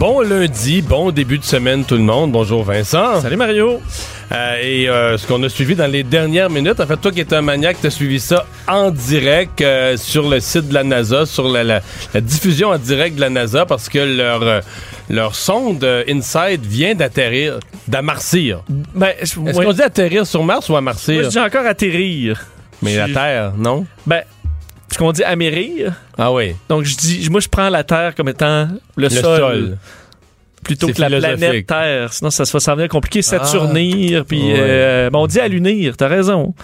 Bon lundi, bon début de semaine tout le monde. Bonjour Vincent. Salut Mario. Euh, et euh, ce qu'on a suivi dans les dernières minutes, en fait, toi qui es un maniaque, t'as suivi ça en direct euh, sur le site de la NASA, sur la, la- la diffusion en direct de la NASA, parce que leur, leur sonde InSight vient d'atterrir, d'amarcir. Ben, Est-ce ouais. qu'on dit atterrir sur Mars ou Moi, amarcir? je dis encore atterrir. Mais la Terre, non? Ben, ce qu'on dit amérir. Ah oui. Donc, je dis, moi, je prends la Terre comme étant le, Le sol, sol. plutôt que la planète Terre. Sinon, ça, se va s'en venir compliqué. Saturnir, puis Ouais. euh, ben, on dit allunir. T'as raison.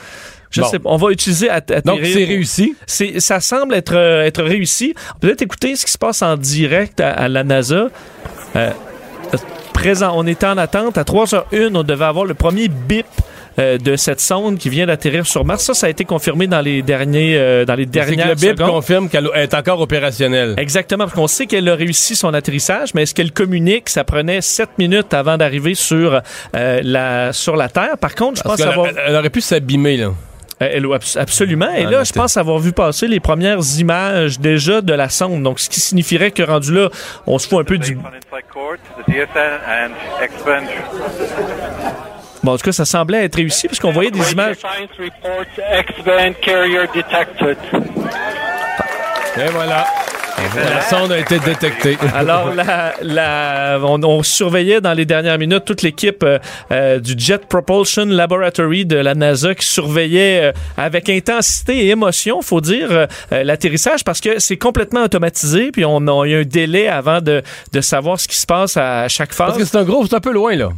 Je Bon. sais. On va utiliser atterrir. Donc c'est réussi? C'est- ça semble être, euh, être réussi. Peut-être écouter ce qui se passe en direct à, à la NASA. Euh, présent, on était en attente. À 3h01, on devait avoir le premier bip euh, de cette sonde qui vient d'atterrir sur Mars. Ça, ça a été confirmé dans les derniers, euh, dans les C'est que dernières le BIP secondes. confirme qu'elle est encore opérationnelle. Exactement, parce qu'on sait qu'elle a réussi son atterrissage, mais est-ce qu'elle communique? Ça prenait 7 minutes avant d'arriver sur, euh, la, sur la Terre. Par contre, je Parce pense qu'elle avoir... elle aurait pu s'abîmer, là. Euh, elle- abs- absolument. Et Ah, là, je pense avoir vu passer les premières images déjà de la sonde. Donc, ce qui signifierait que rendu là, on se fout un peu du... on. Bon, en tout cas, ça semblait être réussi parce qu'on voyait des images. Science report X-band carrier detected. Et voilà. La sonde a été détectée. Alors, la, la, on, on surveillait dans les dernières minutes toute l'équipe euh, euh, du Jet Propulsion Laboratory de la NASA qui surveillait euh, avec intensité et émotion, faut dire, euh, l'atterrissage parce que c'est complètement automatisé. Puis on a eu un délai avant de, de savoir ce qui se passe à chaque phase. Parce que c'est un gros, c'est un peu loin, là.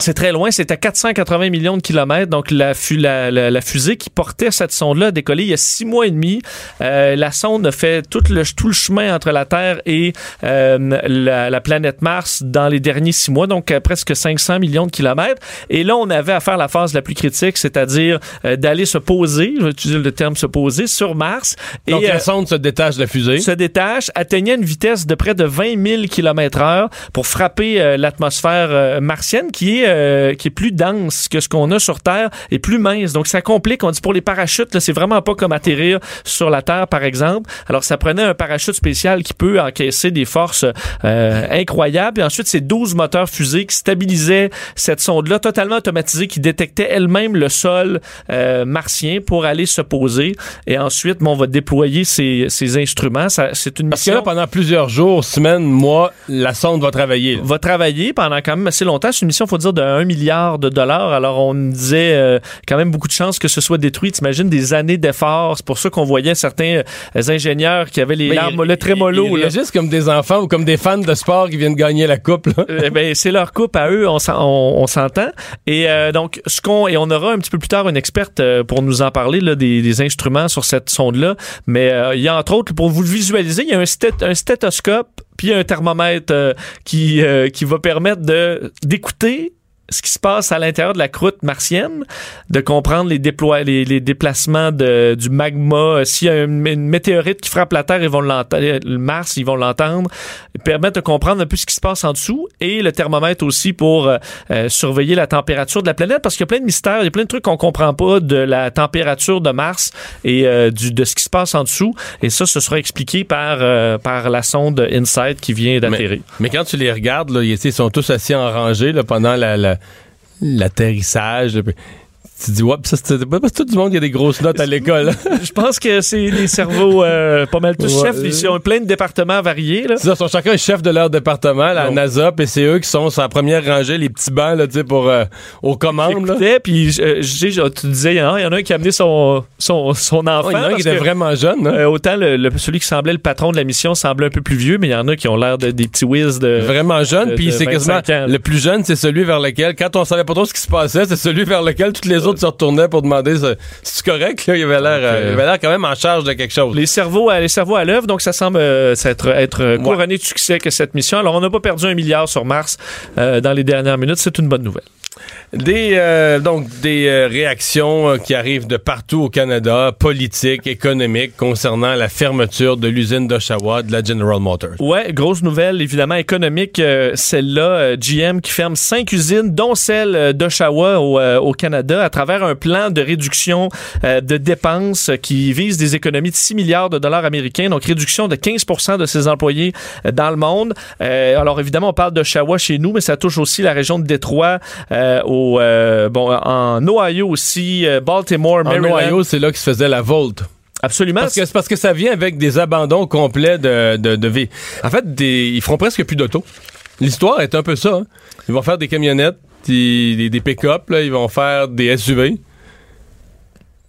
C'est très loin, c'est à 480 millions de kilomètres. Donc, la, fu- la, la- la fusée qui portait cette sonde-là a décollé il y a six mois et demi. Euh, la sonde a fait tout le, tout le chemin entre la Terre et euh, la, la planète Mars dans les derniers six mois, donc à presque 500 millions de kilomètres. Et là, on avait à faire la phase la plus critique, c'est-à-dire euh, d'aller se poser, je vais utiliser le terme se poser, sur Mars. Donc et, la euh, sonde se détache de la fusée. se détache, atteignait une vitesse de près de 20 000 km heure pour frapper euh, l'atmosphère euh, martienne qui est, euh, qui est plus dense que ce qu'on a sur Terre et plus mince. Donc, ça complique. On dit pour les parachutes, là, c'est vraiment pas comme atterrir sur la Terre, par exemple. Alors, ça prenait un parachute spécial qui peut encaisser des forces euh, incroyables. Et ensuite, c'est 12 moteurs fusées qui stabilisaient cette sonde-là, totalement automatisée, qui détectait elle-même le sol euh, martien pour aller se poser. Et ensuite, bon, on va déployer ces, ces instruments. Ça, c'est une Parce que mission là, pendant plusieurs jours, semaines, mois, la sonde va travailler. là. va travailler pendant quand même assez longtemps. C'est une mission, faut dire, de 1 milliard de dollars. Alors, on disait euh, quand même beaucoup de chances que ce soit détruit. T'imagines des années d'efforts. C'est pour ça qu'on voyait certains euh, ingénieurs qui avaient les Mais larmes, ils- le trémolo. Ils, réagissent comme des enfants ou comme des fans de sport qui viennent gagner la coupe. là. Eh ben, c'est leur coupe à eux, on, s'en- on, on s'entend. Et euh, donc, ce qu'on et on aura un petit peu plus tard une experte euh, pour nous en parler là, des, des instruments sur cette sonde-là. Mais euh, il y a entre autres, pour vous le visualiser, il y a un, stét- un stéthoscope puis un thermomètre euh, qui euh, qui va permettre de d'écouter ce qui se passe à l'intérieur de la croûte martienne, de comprendre les, déplois, les, les déplacements de, du magma. Euh, S'il y a une, une météorite qui frappe la Terre, ils vont l'entendre. Le Mars, ils vont l'entendre. Permettre de comprendre un peu ce qui se passe en dessous. Et le thermomètre aussi pour euh, euh, surveiller la température de la planète, parce qu'il y a plein de mystères, il y a plein de trucs qu'on comprend pas de la température de Mars et euh, du, de ce qui se passe en dessous. Et ça, ce sera expliqué par, euh, par la sonde InSight qui vient d'atterrir. Mais quand tu les regardes, là, ils ils sont tous assis en rangée là, pendant la- la- l'atterrissage. Tu dis, ouais, ça, c'est pas parce que tout le monde qui a des grosses notes à l'école. Je pense que c'est des cerveaux euh, pas mal tous Ouais. chefs. Ils ont plein de départements variés. Là. C'est ça, ils sont chacun chef de leur département, la. NASA, puis c'est eux qui sont sur la première rangée, les petits bancs, là, tu sais, pour, euh, aux commandes, puis euh, tu disais, hein, il y en a un qui a amené son, son, son enfant. Oh, il y en a un qui était vraiment jeune, hein. euh, autant le, le- celui qui semblait le patron de la mission semblait un peu plus vieux, mais il y en a qui ont l'air de, des petits whiz de. Vraiment jeune, puis c'est quasiment 25 ans, là. le plus jeune, c'est celui vers lequel, quand on savait pas trop ce qui se passait, c'est celui vers lequel toutes les autres autres se retournaient pour demander si c'est correct. Là, il avait l'air, euh, il avait l'air quand même en charge de quelque chose. Les cerveaux, à- les cerveaux à l'œuvre, donc ça semble euh, être, être euh, couronné de succès que cette mission. Alors, on n'a pas perdu un milliard sur Mars euh, dans les dernières minutes. C'est une bonne nouvelle. Des euh, donc des euh, réactions euh, qui arrivent de partout au Canada, politiques, économiques, concernant la fermeture de l'usine d'Oshawa de la General Motors. Ouais, grosse nouvelle, évidemment économique, celle-là, GM qui ferme cinq usines, dont celle d'Oshawa au, au Canada, à travers un plan de réduction de dépenses qui vise des économies de 6 milliards de dollars américains, donc réduction de 15% de ses employés dans le monde. Alors évidemment, on parle d'Oshawa chez nous, mais ça touche aussi la région de Détroit, euh, au, euh, bon, en Ohio aussi, euh, Baltimore, En Maryland. Ohio, c'est là que se faisait la volte. Absolument. Parce que parce que ça vient avec des abandons complets de, de, de vie. En fait, des, ils feront presque plus d'auto. L'histoire est un peu ça. hein. Ils vont faire des camionnettes, des, des, des pick-up, ils vont faire des SUV,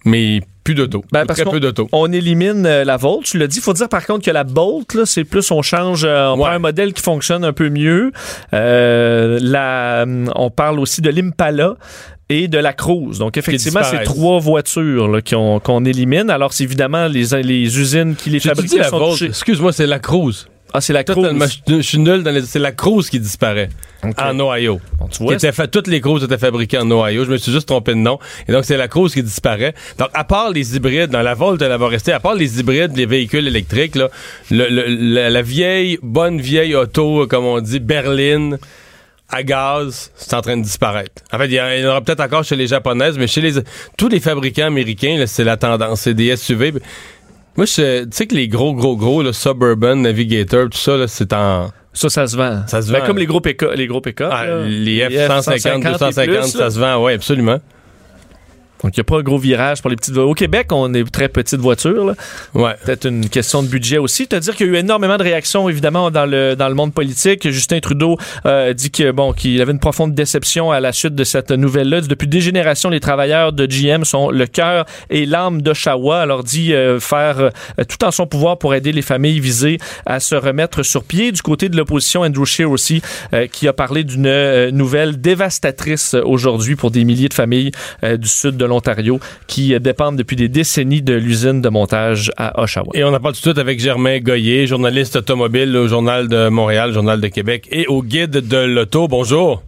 mais plus d'auto. Ben, très peu d'auto. on élimine euh, la Volt. Tu l'as dit. Il faut dire par contre que la Bolt, c'est plus on change, euh, on Ouais. prend un modèle qui fonctionne un peu mieux. Euh, la, on parle aussi de l'Impala et de la Cruise. Donc effectivement, c'est trois voitures qu'on élimine. Alors c'est évidemment les, les usines qui les touchées. Excuse-moi, c'est la Cruise. Ah, c'est la Cruise. Totalement, je, suis nul dans les. C'est la Cruise qui disparaît en Ohio. Bon, tu Qui vois, était fait, toutes les Cruises étaient fabriquées en Ohio. Je me suis juste trompé de nom. Et donc, c'est la Cruise qui disparaît. Donc, à part les hybrides, dans la Volt, elle va rester, à part les hybrides, les véhicules électriques, là, le- le- la, la vieille, bonne vieille auto, comme on dit, berline, à gaz, c'est en train de disparaître. En fait, il y, en- il y en aura peut-être encore chez les japonaises, mais chez les tous les fabricants américains, là, c'est la tendance. C'est des SUV. Moi, je- tu sais que les gros, gros, gros, le Suburban, Navigator, tout ça, là, c'est en... ça, ça se vend. Ça se Ben, vend. comme les gros pick-up. Les gros pick-up, Ah, les F-150, 250, et plus, ça se vend, oui, absolument. Donc, il n'y a pas un gros virage pour les petites voitures. Au Québec, on est très petites voitures. Là. Ouais. Peut-être une question de budget aussi. Te dire qu'il y a eu énormément de réactions, évidemment, dans le, dans le monde politique. Justin Trudeau euh, dit que bon qu'il avait une profonde déception à la suite de cette nouvelle-là. Depuis des générations, les travailleurs de GM sont le cœur et l'âme d'Oshawa. Alors dit euh, faire euh, tout en son pouvoir pour aider les familles visées à se remettre sur pied. Du côté de l'opposition, Andrew Scheer aussi, euh, qui a parlé d'une euh, nouvelle dévastatrice aujourd'hui pour des milliers de familles du sud de l'Ontario qui dépendent depuis des décennies de l'usine de montage à Oshawa. Et on en parle tout de suite avec Germain Goyer, journaliste automobile au Journal de Montréal, Journal de Québec et au Guide de l'Auto. Bonjour.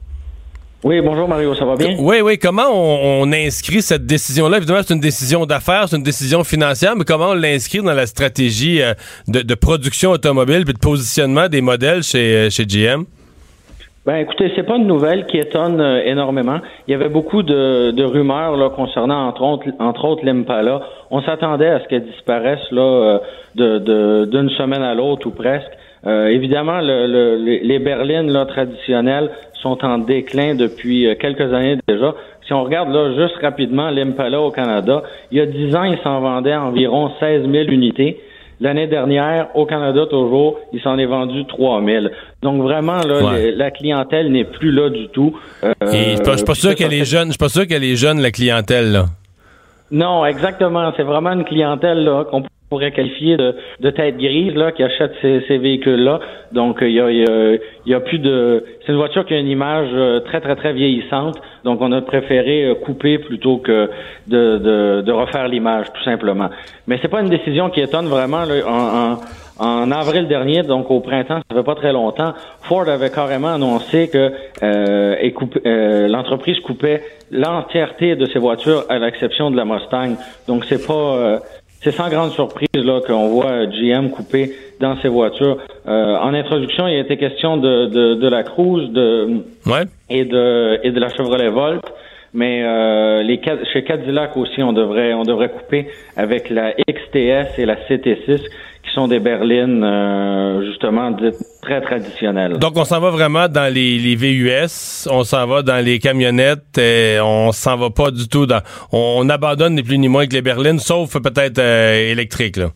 Oui, bonjour Mario, ça va bien? Oui, oui. Comment on, on inscrit cette décision-là? Évidemment, c'est une décision d'affaires, c'est une décision financière, mais comment on l'inscrit dans la stratégie euh, de, de production automobile puis de positionnement des modèles chez, euh, chez GM? Ben écoutez, c'est pas une nouvelle qui étonne euh, énormément. Il y avait beaucoup de, de rumeurs là, concernant entre autres, l'Impala. On s'attendait à ce qu'elle disparaisse là euh, de de- d'une semaine à l'autre ou presque. Euh, évidemment, le, le- les- les berlines là, traditionnelles sont en déclin depuis euh, quelques années déjà. Si on regarde là juste rapidement l'Impala au Canada, il y a 10 ans, il s'en vendait environ 16 000 unités. L'année dernière, au Canada toujours, il s'en est vendu 3000. Donc vraiment, là, Ouais. la clientèle n'est plus là du tout. Euh, Et je suis pas- je suis pas sûr qu'elle est jeune. Je suis pas sûr qu'elle est jeune, la clientèle, là. Non, exactement. C'est vraiment une clientèle là qu'on pourrait qualifier de, de tête grise là qui achète ces, ces véhicules-là. Donc il y a, y, a, y a plus de. C'est une voiture qui a une image euh, très très très vieillissante. Donc on a préféré euh, couper plutôt que de, de, de refaire l'image tout simplement. Mais c'est pas une décision qui étonne vraiment là, en, en en avril dernier, donc au printemps, ça fait pas très longtemps, Ford avait carrément annoncé que euh, euh, l'entreprise coupait l'entièreté de ses voitures à l'exception de la Mustang. Donc c'est pas euh, c'est sans grande surprise là qu'on voit euh, GM couper dans ses voitures. Euh, en introduction, il a été question de, de, de la Cruise de Ouais. et de et de la Chevrolet Volt. Mais euh, les chez Cadillac aussi, on devrait on devrait couper avec la XTS et la CT6 qui sont des berlines euh, justement dites très traditionnelles. Donc, on s'en va vraiment dans les, les VUS, on s'en va dans les camionnettes, et on s'en va pas du tout dans... On, on abandonne ni plus ni moins que les berlines, sauf peut-être euh, électriques, là.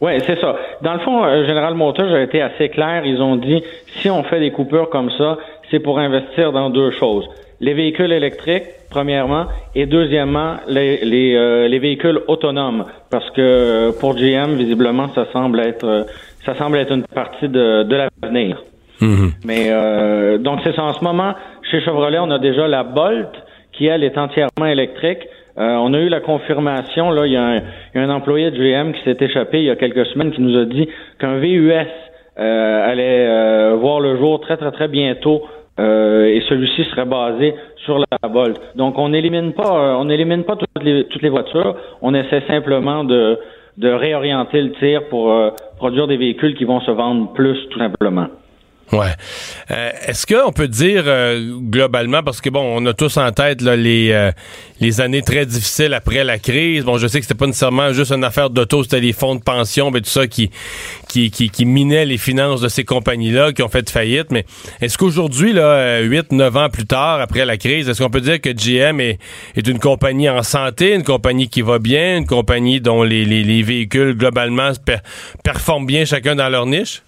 Oui, c'est ça. Dans le fond, euh, General Motors a été assez clair. Ils ont dit, si on fait des coupures comme ça, c'est pour investir dans deux choses. Les véhicules électriques, premièrement, et deuxièmement, les, les, euh, les véhicules autonomes. Parce que euh, pour GM, visiblement, ça semble être euh, ça semble être une partie de, de l'avenir. Mais euh, donc c'est ça. En ce moment, chez Chevrolet, on a déjà la Bolt qui elle est entièrement électrique. Euh, on a eu la confirmation, là, il y, a un, il y a un employé de GM qui s'est échappé il y a quelques semaines qui nous a dit qu'un VUS euh, allait euh, voir le jour très très très bientôt euh, et celui-ci serait basé sur la Volt. Donc on n'élimine pas, euh, on n'élimine pas toutes les, toutes les voitures. On essaie simplement de, de réorienter le tir pour euh, produire des véhicules qui vont se vendre plus, tout simplement. Ouais. Euh, Est-ce qu'on peut dire euh, globalement, parce que bon, on a tous en tête là, les, euh, les années très difficiles après la crise. Bon, je sais que c'était pas nécessairement juste une affaire d'auto, c'était les fonds de pension, mais tout ça qui, qui, qui, qui les finances de ces compagnies-là, qui ont fait faillite. Mais est-ce qu'aujourd'hui, là, 8, 9 ans plus tard, après la crise, est-ce qu'on peut dire que GM est, est une compagnie en santé, une compagnie qui va bien, une compagnie dont les, les, les véhicules globalement per performent bien chacun dans leur niche?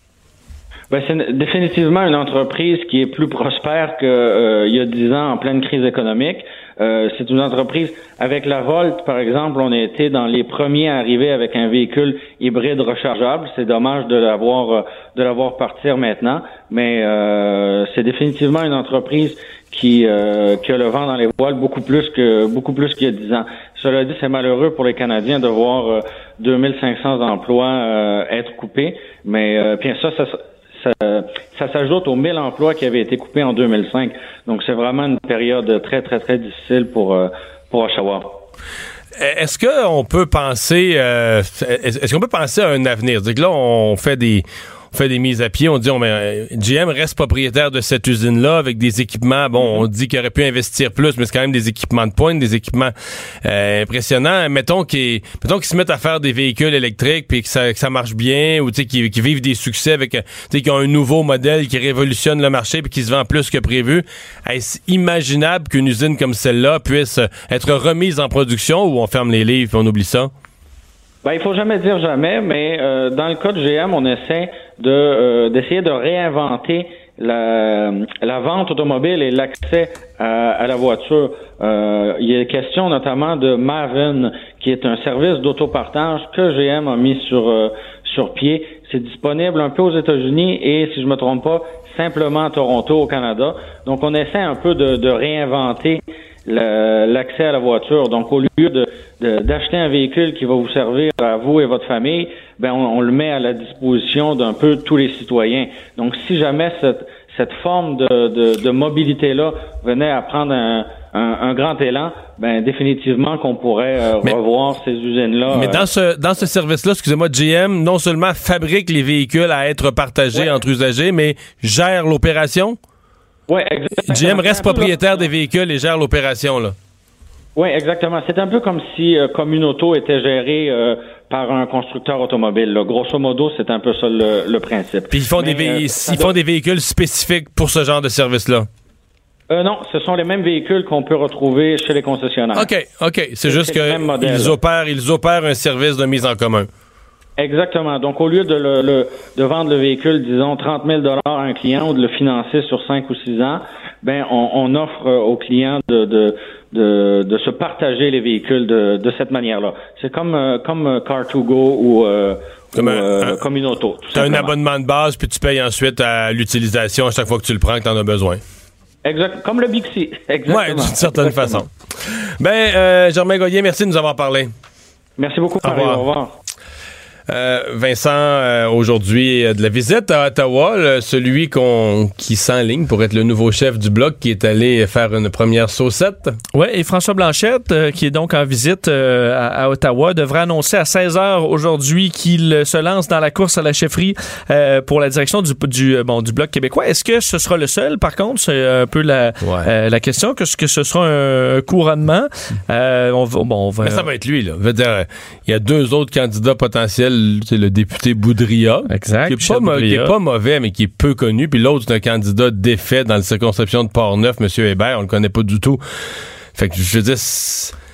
Ben, c'est définitivement une entreprise qui est plus prospère qu'il euh, y a dix ans en pleine crise économique. Euh, c'est une entreprise avec la Volt, par exemple, on a été dans les premiers à arriver avec un véhicule hybride rechargeable. C'est dommage de l'avoir euh, de l'avoir partir maintenant, mais euh, c'est définitivement une entreprise qui, euh, qui a le vent dans les voiles beaucoup plus que beaucoup plus qu'il y a dix ans. Cela dit, c'est malheureux pour les Canadiens de voir euh, 2500 emplois euh, être coupés, mais euh, bien ça, ça ça, s'ajoute aux 1000 emplois qui avaient été coupés en 2005. Donc, c'est vraiment une période très, très, très difficile pour, euh, pour Oshawa. Est-ce qu'on peut penser, euh, est-ce qu'on peut penser à un avenir? Que là, on fait des, fait des mises à pied, on dit, on, mais, GM reste propriétaire de cette usine-là avec des équipements. Bon, on dit qu'il aurait pu investir plus, mais c'est quand même des équipements de pointe, des équipements euh, impressionnants. Mettons qu'ils, se mettent à faire des véhicules électriques puis que ça, que ça marche bien, ou qu'ils, qu'ils vivent des succès avec, sais, qu'ils ont un nouveau modèle qui révolutionne le marché puis qui se vend plus que prévu. Est-ce imaginable qu'une usine comme celle-là puisse être remise en production ou on ferme les livres et on oublie ça? Ben, il faut jamais dire jamais, mais euh, dans le cas de GM, on essaie de euh, d'essayer de réinventer la, la vente automobile et l'accès à, à, la voiture. Euh, il est question notamment de Maven, qui est un service d'autopartage que GM a mis sur euh, sur pied. C'est disponible un peu aux États-Unis et, si je me trompe pas, simplement à Toronto, au Canada. Donc, on essaie un peu de, de réinventer l'accès à la voiture. Donc, au lieu de d'acheter un véhicule qui va vous servir à vous et votre famille, ben on, on le met à la disposition d'un peu tous les citoyens. Donc, si jamais cette, cette forme de, de, de mobilité-là venait à prendre un, un, un, grand élan, ben définitivement qu'on pourrait euh, mais, revoir ces usines-là. Mais dans ce dans ce service-là, excusez-moi, GM non seulement fabrique les véhicules à être partagés ouais. entre usagers, mais gère l'opération? Oui, exactement. GM reste propriétaire des véhicules et gère l'opération, là. Oui, exactement. C'est un peu comme si euh, Communauto était géré euh, par un constructeur automobile. Là. Grosso modo, c'est un peu ça le, le principe. Puis ils font, Mais, des, euh, ils font des véhicules spécifiques pour ce genre de service-là. Euh, non, ce sont les mêmes véhicules qu'on peut retrouver chez les concessionnaires. OK, OK. C'est juste qu'ils opèrent, ils opèrent un service de mise en commun. Exactement. Donc, au lieu de, le, le, de vendre le véhicule, disons, 30 000 à un client ou de le financer sur 5 ou 6 ans, ben, on, on offre aux clients de, de, de, de, se partager les véhicules de, de cette manière-là. C'est comme, euh, comme Car2Go ou, euh, comme, ou, un, euh, comme une auto. Tu as un abonnement de base, puis tu payes ensuite à l'utilisation à chaque fois que tu le prends, que tu en as besoin. Exact, comme le Bixi. Exactement. Oui, d'une certaine Exactement. façon. Ben, euh, Germain Goyer, merci de nous avoir parlé. Merci beaucoup, Au revoir. Au revoir. Euh, Vincent, euh, aujourd'hui, euh, de la visite à Ottawa, là, celui qu'on qui s'enligne pour être le nouveau chef du bloc qui est allé faire une première saucette. Oui, et François Blanchette, qui est donc en visite à, à, Ottawa, devrait annoncer à 16 h aujourd'hui qu'il se lance dans la course à la chefferie pour la direction du, du, bon, du bloc québécois. Est-ce que ce sera le seul, par contre? C'est un peu la, ouais. la question. Est-ce que ce sera un, couronnement? on va, bon, on va... Mais ça va être lui, là. Il y a deux autres candidats potentiels c'est le député Boudria. Exact. Qui est, pas, qui est, pas, mauvais, mais qui est peu connu. Puis l'autre, c'est un candidat défait dans la circonscription de Port-Neuf, M. Hébert. On le connaît pas du tout. Fait que je veux dire,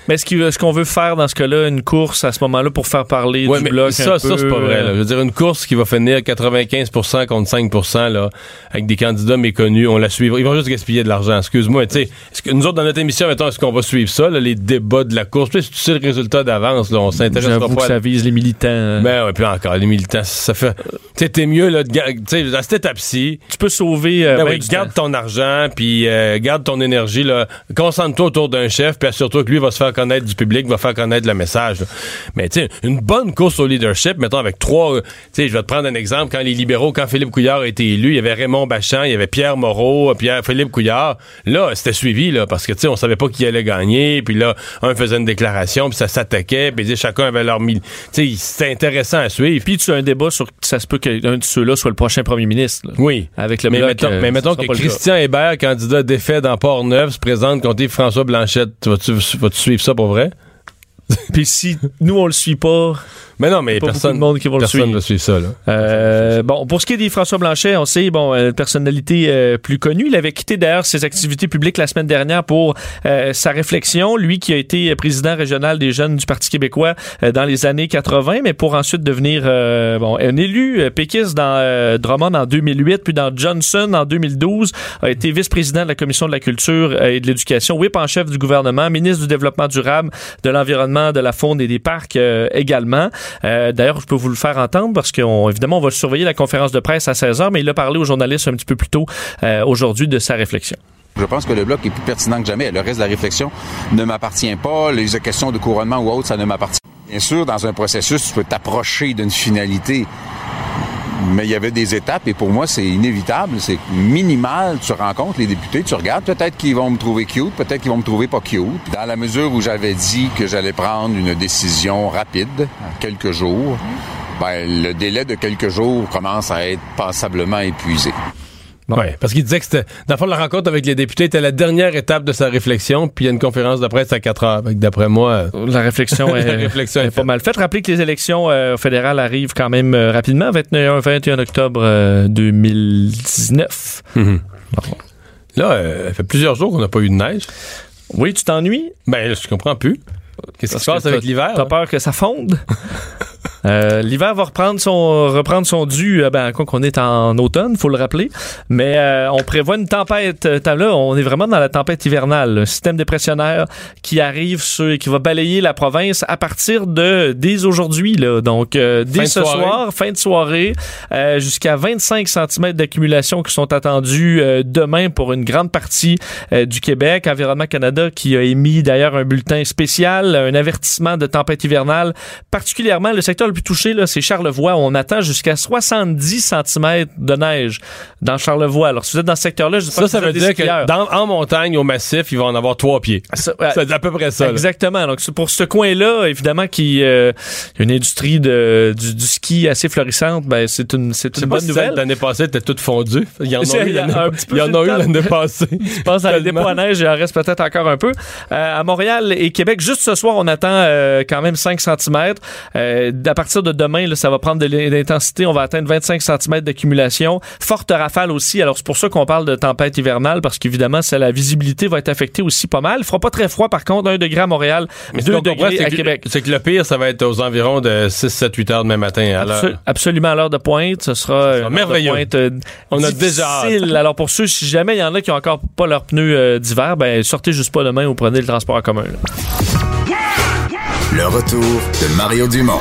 Mais est-ce qu'on veut faire dans ce cas-là une course à ce moment-là pour faire parler Ouais, du mais bloc ça, un ça peu, c'est pas vrai. Là. euh, Je veux dire, une course qui va finir 95% contre 5%, là, avec des candidats méconnus, on la suivra. Ils vont juste gaspiller de l'argent. Excuse-moi, tu sais. Est-ce que nous autres, dans notre émission, mettons, est-ce qu'on va suivre ça, là, les débats de la course? Puis, si tu sais le résultat d'avance, là, on s'intéressera J'avoue pas que à ça vise les militants. hein. Ben ouais, puis encore, les militants, ça fait. Tu sais, t'es mieux, là, de ga- tu sais, à cette étape-ci, tu peux sauver. euh, ben ben garde temps. ton argent, puis euh, garde ton énergie, là. Concentre-toi autour d'un chef, puis assure-toi que lui va se faire connaître du public, va faire connaître le message. là. Mais tu sais, une bonne course au leadership, mettons avec trois. euh, Tu sais, je vais te prendre un exemple. Quand les libéraux, quand Philippe Couillard a été élu, il y avait Raymond Bachand, il y avait Pierre Moreau, Pierre Philippe Couillard. Là, c'était suivi, là, parce que tu sais, on savait pas qui allait gagner, puis là, un faisait une déclaration, puis ça s'attaquait, puis chacun avait leur mille. Tu sais, c'était intéressant à suivre. Puis tu as un débat sur ça se peut qu'un de ceux-là soit le prochain premier ministre. là. Oui. Avec le mais bloc, mettons, euh, mais mettons que. Christian Hébert, candidat défait dans Port-Neuf, se présente contre François Blanchette. Tu Vas-tu vas-tu suivre ça pour vrai? Puis si nous on le suit pas, Mais non, mais pas personne de monde qui va le personne suivre. ça. Là. Euh, bon, pour ce qui est des François Blanchet, on sait, bon, euh, personnalité euh, plus connue. Il avait quitté d'ailleurs ses activités publiques la semaine dernière pour euh, sa réflexion. Lui qui a été président régional des jeunes du Parti québécois euh, dans les années 80, mais pour ensuite devenir euh, bon un élu euh, péquiste dans euh, Drummond en 2008, puis dans Johnson en 2012, a été vice-président de la commission de la culture euh, et de l'éducation, whip en chef du gouvernement, ministre du développement durable, de l'environnement, de la faune et des parcs euh, également. Euh, D'ailleurs, je peux vous le faire entendre parce qu'on évidemment on va surveiller la conférence de presse à 16h, mais il a parlé aux journalistes un petit peu plus tôt euh, aujourd'hui de sa réflexion. Je pense que le bloc est plus pertinent que jamais. Le reste de la réflexion ne m'appartient pas. Les questions de couronnement ou autre, ça ne m'appartient pas. Bien sûr, dans un processus, tu peux t'approcher d'une finalité. Mais il y avait des étapes et pour moi, c'est inévitable, c'est minimal. Tu rencontres les députés, tu regardes, peut-être qu'ils vont me trouver cute, peut-être qu'ils vont me trouver pas cute. Dans la mesure où j'avais dit que j'allais prendre une décision rapide, quelques jours, ben, le délai de quelques jours commence à être passablement épuisé. Ouais, parce qu'il disait que c'était. Dans la rencontre avec les députés était la dernière étape de sa réflexion, puis il y a une conférence de presse à 4 heures. D'après moi. euh, La réflexion est, La réflexion est est pas mal faite. Rappelez que les élections euh, fédérales arrivent quand même euh, rapidement, 21, 21 octobre euh, 2019. Là, euh, ça fait plusieurs jours qu'on n'a pas eu de neige. Oui, tu t'ennuies? Ben, je comprends plus. Qu'est-ce qui se passe que avec l'hiver? T'as là? peur que ça fonde? Euh, L'hiver va reprendre son reprendre son dû, euh, ben quoi qu'on est en automne, faut le rappeler. Mais euh, on prévoit une tempête. euh, Là, on est vraiment dans la tempête hivernale. Un système dépressionnaire qui arrive sur, qui va balayer la province à partir de dès aujourd'hui. Là, donc euh, dès ce soirée. soir, fin de soirée, euh, jusqu'à 25 cm d'accumulation qui sont attendus euh, demain pour une grande partie du Québec. Environnement Canada qui a émis d'ailleurs un bulletin spécial, un avertissement de tempête hivernale. Particulièrement, le secteur le plus touché, là, c'est Charlevoix. On attend jusqu'à 70 cm de neige dans Charlevoix. Alors, si vous êtes dans ce secteur-là, je sais pas Ça, si ça veut des dire que dans, en montagne, au massif, il va en avoir trois pieds. Ouais, C'est à peu près ça. là. Exactement. Donc c'est pour ce coin-là, évidemment, qui euh, une industrie de, du, du ski assez florissante, ben c'est une c'est une bonne nouvelle. L'année passée, était toute fondue. Il y en a eu l'année un petit peu il y en sur a le eu temps. l'année passée. Je pense à dépôts à neige, il en reste peut-être encore un peu. Euh, à Montréal et Québec, juste ce soir, on attend euh, quand même 5 cm. Euh, partir de demain, là, ça va prendre de l'intensité. On va atteindre 25 cm d'accumulation. Forte rafale aussi. Alors, c'est pour ça qu'on parle de tempête hivernale, parce qu'évidemment, la visibilité va être affectée aussi pas mal. Il fera pas très froid, par contre, 1 degré à Montréal, Mais ce 2 qu'on comprend, degrés à que- Québec. C'est que le pire, ça va être aux environs de 6, 7, 8 heures demain matin à l'heure. Absol- absolument à l'heure de pointe. Ce sera, euh, une heure de merveilleux. pointe, euh, On a déjà hâte. Alors pour ceux, si jamais il y en a qui ont encore pas leurs pneus euh, d'hiver, ben sortez juste pas demain ou prenez le transport en commun. là. Le retour de Mario Dumont.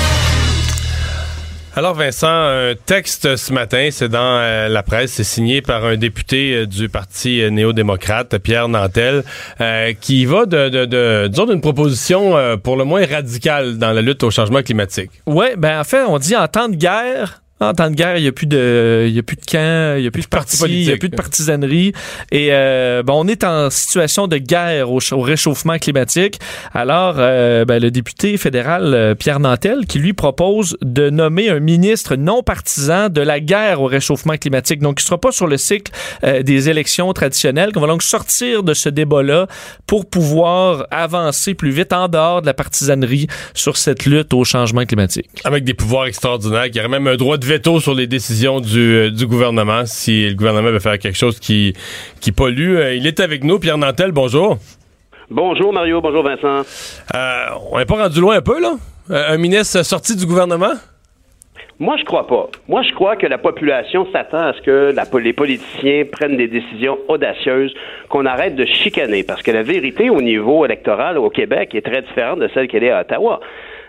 Alors Vincent, un texte ce matin, c'est dans euh, la presse, c'est signé par un député euh, du Parti euh, néo-démocrate, Pierre Nantel, qui va de, de, de disons d'une proposition pour le moins radicale dans la lutte au changement climatique. Ouais, ben en fait, on dit en temps de guerre, En temps de guerre, il n'y a plus de, il y a plus de camp, il n'y a plus de parti il n'y a plus de partisanerie. Et euh, ben, on est en situation de guerre au, ch- au réchauffement climatique. Alors, euh, ben, le député fédéral euh, Pierre Nantel, qui lui propose de nommer un ministre non partisan de la guerre au réchauffement climatique. Donc, il ne sera pas sur le cycle euh, des élections traditionnelles, qu'on va donc sortir de ce débat-là pour pouvoir avancer plus vite en dehors de la partisanerie sur cette lutte au changement climatique. Avec des pouvoirs extraordinaires, qui aurait même un droit de veto sur les décisions du, euh, du gouvernement si le gouvernement veut faire quelque chose qui, qui pollue. Euh, il est avec nous, Pierre Nantel, bonjour. Bonjour Mario, bonjour Vincent. Euh, on n'est pas rendu loin un peu, là? Un ministre sorti du gouvernement? Moi, je crois pas. Moi, je crois que la population s'attend à ce que la, les politiciens prennent des décisions audacieuses, qu'on arrête de chicaner, parce que la vérité au niveau électoral au Québec est très différente de celle qu'elle est à Ottawa.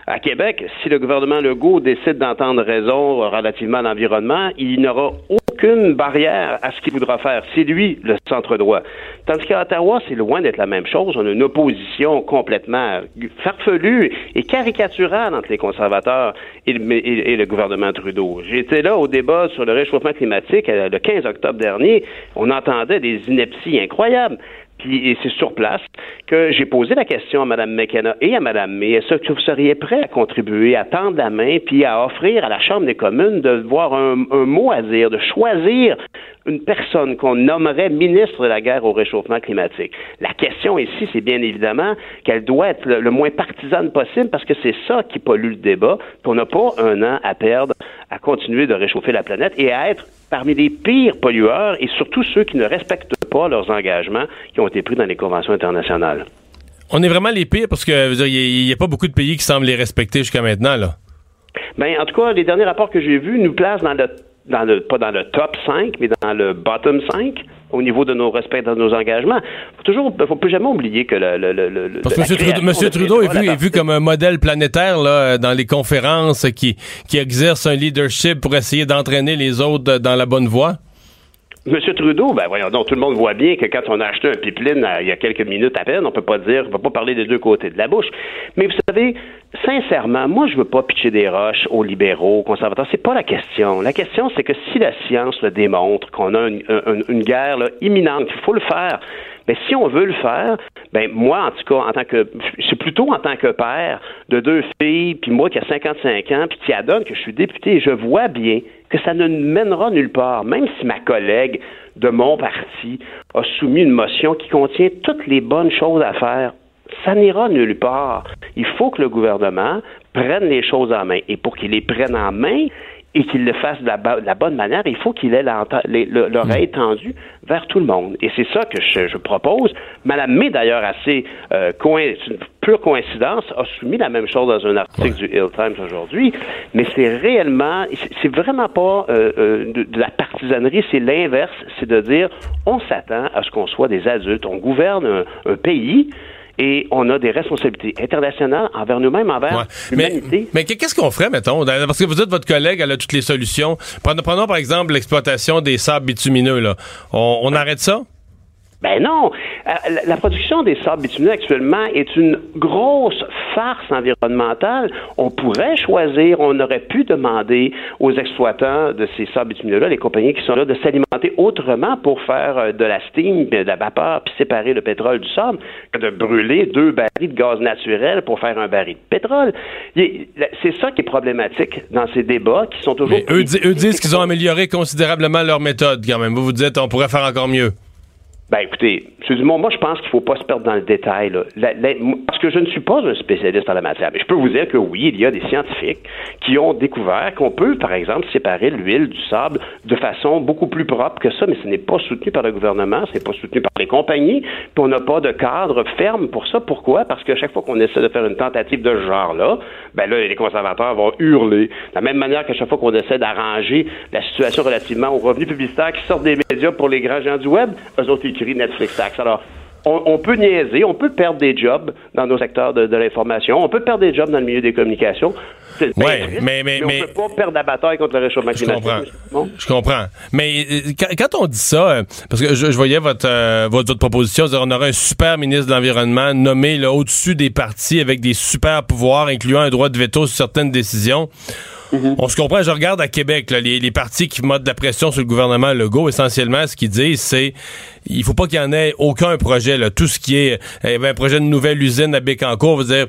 À Québec, si le gouvernement Legault décide d'entendre raison relativement à l'environnement, il n'aura aucune barrière à ce qu'il voudra faire. C'est lui le centre droit. Tandis qu'à Ottawa, c'est loin d'être la même chose. On a une opposition complètement farfelue et caricaturale entre les conservateurs et le, et- le gouvernement Trudeau. J'étais là au débat sur le réchauffement climatique euh, le 15 octobre dernier. On entendait des inepties incroyables. Et c'est sur place que j'ai posé la question à Mme McKenna et à Mme May. Est-ce que vous seriez prêts à contribuer, à tendre la main, puis à offrir à la Chambre des communes de voir un, mot à dire, de choisir une personne qu'on nommerait ministre de la guerre au réchauffement climatique? La question ici, c'est bien évidemment qu'elle doit être le, moins partisane possible parce que c'est ça qui pollue le débat. On n'a pas un an à perdre à continuer de réchauffer la planète et à être parmi les pires pollueurs et surtout ceux qui ne respectent pas leurs engagements qui ont été pris dans les conventions internationales. On est vraiment les pires parce que il n'y a, pas beaucoup de pays qui semblent les respecter jusqu'à maintenant, là. Ben, en tout cas, les derniers rapports que j'ai vus nous placent dans le, dans le, pas dans le top 5, mais dans le bottom 5 au niveau de nos respects, de nos engagements. Faut toujours, faut plus jamais oublier que le, le, le, le Parce que M. Trudeau, Monsieur de Trudeau est vu, est vu comme un modèle planétaire là, dans les conférences qui, qui exerce un leadership pour essayer d'entraîner les autres dans la bonne voie. Monsieur Trudeau, ben voyons donc, tout le monde voit bien que quand on a acheté un pipeline euh, il y a quelques minutes à peine, on peut pas dire, on peut pas parler des deux côtés de la bouche. Mais vous savez, sincèrement, moi je veux pas pitcher des roches aux libéraux, aux conservateurs. C'est pas la question. La question, c'est que si la science le démontre qu'on a une, une- guerre imminente, il faut le faire. Mais si on veut le faire, ben moi, en tout cas, en tant que c'est plutôt en tant que père de deux filles, puis moi qui a 55 ans, puis qui adonne que je suis député, je vois bien que ça ne mènera nulle part, même si ma collègue de mon parti a soumis une motion qui contient toutes les bonnes choses à faire. Ça n'ira nulle part. Il faut que le gouvernement prenne les choses en main. Et pour qu'il les prenne en main, et qu'il le fasse de la, ba- de la bonne manière, il faut qu'il ait l'oreille tendue vers tout le monde. Et c'est ça que je, je propose. Madame May, d'ailleurs, assez euh, une pure coïncidence, a soumis la même chose dans un article du Hill Times aujourd'hui. Mais c'est réellement, c'est- c'est vraiment pas euh, euh, de, de la partisanerie, c'est l'inverse, c'est de dire on s'attend à ce qu'on soit des adultes, on gouverne un, un pays. Et on a des responsabilités internationales envers nous-mêmes, envers Ouais. L'humanité. mais qu'est-ce qu'on ferait, mettons? Parce que vous dites votre collègue, elle a toutes les solutions. Prenons, prenons par exemple l'exploitation des sables bitumineux. Là. On, on arrête ça? Ben non. Euh, la- production des sables bitumineux actuellement est une grosse farce environnementale. On pourrait choisir, on aurait pu demander aux exploitants de ces sables bitumineux-là, les compagnies qui sont là, de s'alimenter autrement pour faire euh, de la steam, de la vapeur, puis séparer le pétrole du sable, que de brûler deux barils de gaz naturel pour faire un baril de pétrole. C'est ça qui est problématique dans ces débats qui sont toujours... Mais eux, eux disent qu'ils ont amélioré considérablement leur méthode quand même. Vous vous dites, on pourrait faire encore mieux. Ben écoutez, M. Dumont, moi je pense qu'il ne faut pas se perdre dans le détail. là. Parce que je ne suis pas un spécialiste en la matière. Mais je peux vous dire que oui, il y a des scientifiques qui ont découvert qu'on peut, par exemple, séparer l'huile du sable de façon beaucoup plus propre que ça, mais ce n'est pas soutenu par le gouvernement, ce n'est pas soutenu par les compagnies, puis on n'a pas de cadre ferme pour ça. Pourquoi? Parce que chaque fois qu'on essaie de faire une tentative de ce genre-là, ben là, les conservateurs vont hurler. De la même manière qu'à chaque fois qu'on essaie d'arranger la situation relativement aux revenus publicitaires qui sortent des médias pour les grands gens du web, eux autres ils crient Netflix tax. Alors, on, on peut niaiser, on peut perdre des jobs dans nos secteurs de, de l'information, on peut perdre des jobs dans le milieu des communications. Bien Ouais, triste, mais- mais- on mais- peut pas perdre la bataille contre le réchauffement Je climatique. comprends. Bon. Je comprends. Mais euh, quand, quand on dit ça, euh, parce que je, je voyais votre, euh, votre, votre proposition, on aurait un super ministre de l'Environnement nommé au-dessus des partis avec des super pouvoirs, incluant un droit de veto sur certaines décisions. On se comprend, je regarde à Québec, là, les, les partis qui mettent de la pression sur le gouvernement Legault, essentiellement, ce qu'ils disent, c'est il faut pas qu'il y en ait aucun projet. Là. Tout ce qui est il y avait un projet de nouvelle usine à Bécancour, veut dire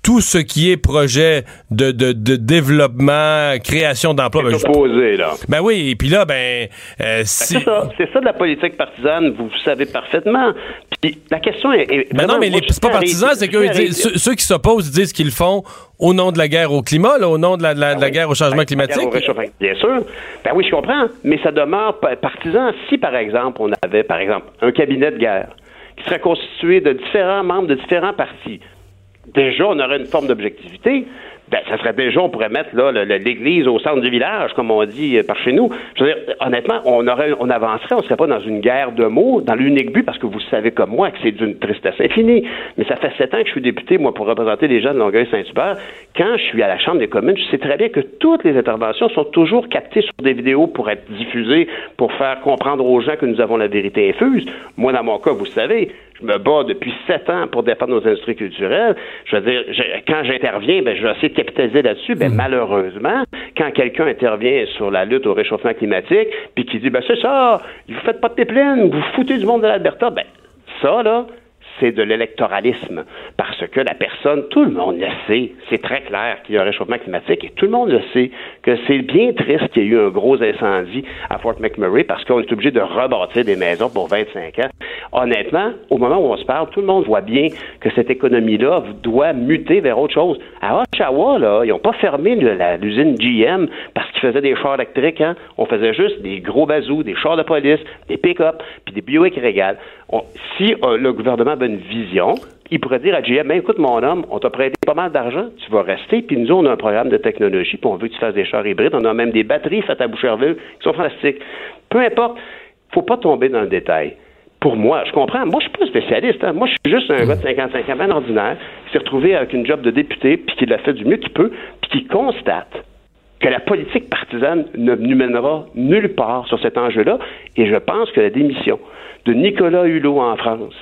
tout ce qui est projet de, de, de développement, création d'emplois. Ben, je- opposé, là. ben oui, et puis là, ben, euh, si- C'est ça, c'est ça de la politique partisane, vous savez parfaitement. La question est. est- Ben non, mais les- je c'est pas partisan, c'est disent- ceux, ceux qui s'opposent disent qu'ils le font au nom de la guerre au climat, là, au nom de la, de la- de la guerre au changement Ben, climatique. au. Bien sûr. Ben oui, je comprends. Mais ça demeure pa- partisan si, par exemple, on avait, par exemple, un cabinet de guerre qui serait constitué de différents membres de différents partis. Déjà, on aurait une forme d'objectivité. Ben, ça serait déjà, on pourrait mettre là, l'église au centre du village, comme on dit euh, par chez nous. Je veux dire, honnêtement, on aurait, on avancerait, on serait pas dans une guerre de mots, dans l'unique but, parce que vous savez comme moi que c'est d'une tristesse infinie. Mais ça fait sept ans que je suis député, moi, pour représenter les gens de Longueuil-Saint-Hubert. Quand je suis à la Chambre des communes, je sais très bien que toutes les interventions sont toujours captées sur des vidéos pour être diffusées, pour faire comprendre aux gens que nous avons la vérité infuse. Moi, dans mon cas, vous savez, je me bats depuis sept ans pour défendre nos industries culturelles. Je veux dire, je- quand j'interviens, ben, je vais essayer de capitaliser là-dessus. Ben, malheureusement, quand quelqu'un intervient sur la lutte au réchauffement climatique, puis qui dit, ben, c'est ça, vous faites pas de pipeline, vous foutez du monde de l'Alberta, ben, ça, là, c'est de l'électoralisme. Parce que la personne, tout le monde le sait, c'est très clair qu'il y a un réchauffement climatique et tout le monde le sait c'est bien triste qu'il y ait eu un gros incendie à Fort McMurray parce qu'on est obligé de rebâtir des maisons pour 25 ans. Honnêtement, au moment où on se parle, tout le monde voit bien que cette économie-là doit muter vers autre chose. À Oshawa, là, ils n'ont pas fermé l'usine GM parce qu'ils faisaient des chars électriques. Hein? On faisait juste des gros bazous, des chars de police, des pick-up, puis des Buick Regal. On- si euh, le gouvernement avait une vision, il pourrait dire à GM, ben, écoute mon homme, on t'a prêté pas mal d'argent, tu vas rester, puis nous on a un programme de technologie, puis on veut que tu fasses des chars hybrides, on a même des batteries faites à Boucherville qui sont fantastiques. Peu importe, faut pas tomber dans le détail. Pour moi, je comprends. Moi, je suis pas spécialiste. hein. Moi, je suis juste un gars de 55 ans, ordinaire, qui s'est retrouvé avec une job de député, puis qui l'a fait du mieux qu'il peut, puis qui constate que la politique partisane ne nous mènera nulle part sur cet enjeu-là. Et je pense que la démission de Nicolas Hulot en France,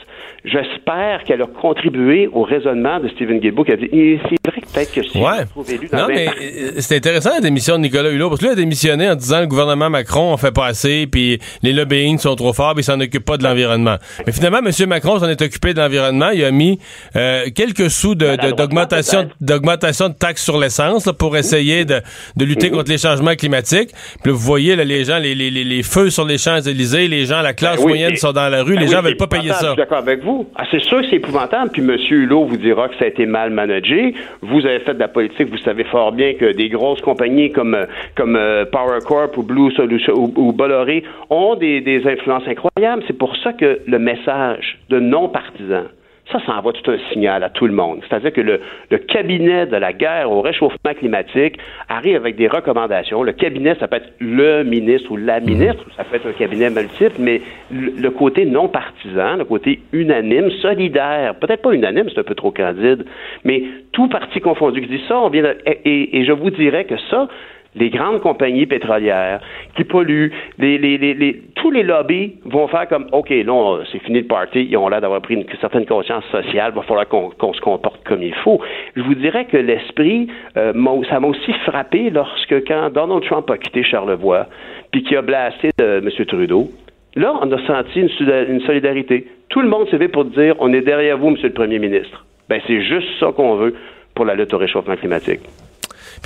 j'espère qu'elle a contribué au raisonnement de Stephen Guilbeault qui a dit c'est vrai que peut-être que si Ouais. trouve élu dans Non, mais euh, c'est intéressant la démission de Nicolas Hulot, parce que lui a démissionné en disant le gouvernement Macron on fait pas assez, puis les lobbying sont trop forts, puis il s'en occupe pas de l'environnement. Mais finalement, M. Macron s'en est occupé de l'environnement. Il a mis euh, quelques sous de- de- Maladroitement, d'augmentation d'augmentation de taxes sur l'essence pour essayer de, de lutter contre les changements climatiques. Puis là, vous voyez là, les gens, les, les, les, les feux sur les Champs-Élysées, les gens, la classe Ben oui, moyenne sont dans la rue, Ben les oui, gens veulent pas payer ça. Je suis d'accord avec vous. Ah, c'est sûr que c'est épouvantable. Puis M. Hulot vous dira que ça a été mal managé. Vous avez fait de la politique. Vous savez fort bien que des grosses compagnies comme, euh, euh, Power Corp ou Blue Solution ou, ou Bolloré ont des, des influences incroyables. C'est pour ça que le message de non-partisans, ça, ça envoie tout un signal à tout le monde. C'est-à-dire que le, le cabinet de la guerre au réchauffement climatique arrive avec des recommandations. Le cabinet, ça peut être le ministre ou la ministre, ou ça peut être un cabinet multiple, mais le, le côté non partisan, le côté unanime, solidaire, peut-être pas unanime, c'est un peu trop candide, mais tout parti confondu qui dit ça, on vient de- et, et- et je vous dirais que ça, les grandes compagnies pétrolières qui polluent, les, tous les lobbies vont faire comme OK, là, c'est fini le party, ils ont l'air d'avoir pris une, certaine conscience sociale, il va falloir qu'on se comporte comme il faut. Je vous dirais que l'esprit, euh, ça m'a aussi frappé lorsque quand Donald Trump a quitté Charlevoix, puis qu'il a blasté de M. Trudeau, là, on a senti une, solidarité. Tout le monde s'est vu pour dire on est derrière vous, M. le Premier ministre. Ben, c'est juste ça qu'on veut pour la lutte au réchauffement climatique.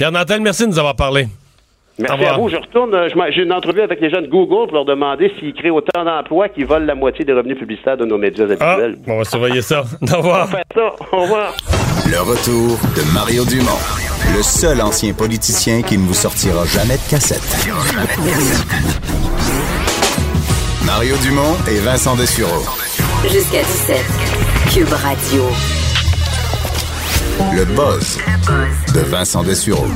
Pierre Nantel, merci de nous avoir parlé. Merci à vous. Je retourne. euh, J'ai une entrevue avec les gens de Google pour leur demander s'ils créent autant d'emplois qu'ils volent la moitié des revenus publicitaires de nos médias Ah, habituels. on va surveiller ça. Au revoir. Faites ça. Au revoir. Le retour de Mario Dumont, le seul ancien politicien qui ne vous sortira jamais de cassette. Mario Dumont et Vincent Dessureau. Jusqu'à 17. Cube Radio. Le buzz de Vincent Dessureau.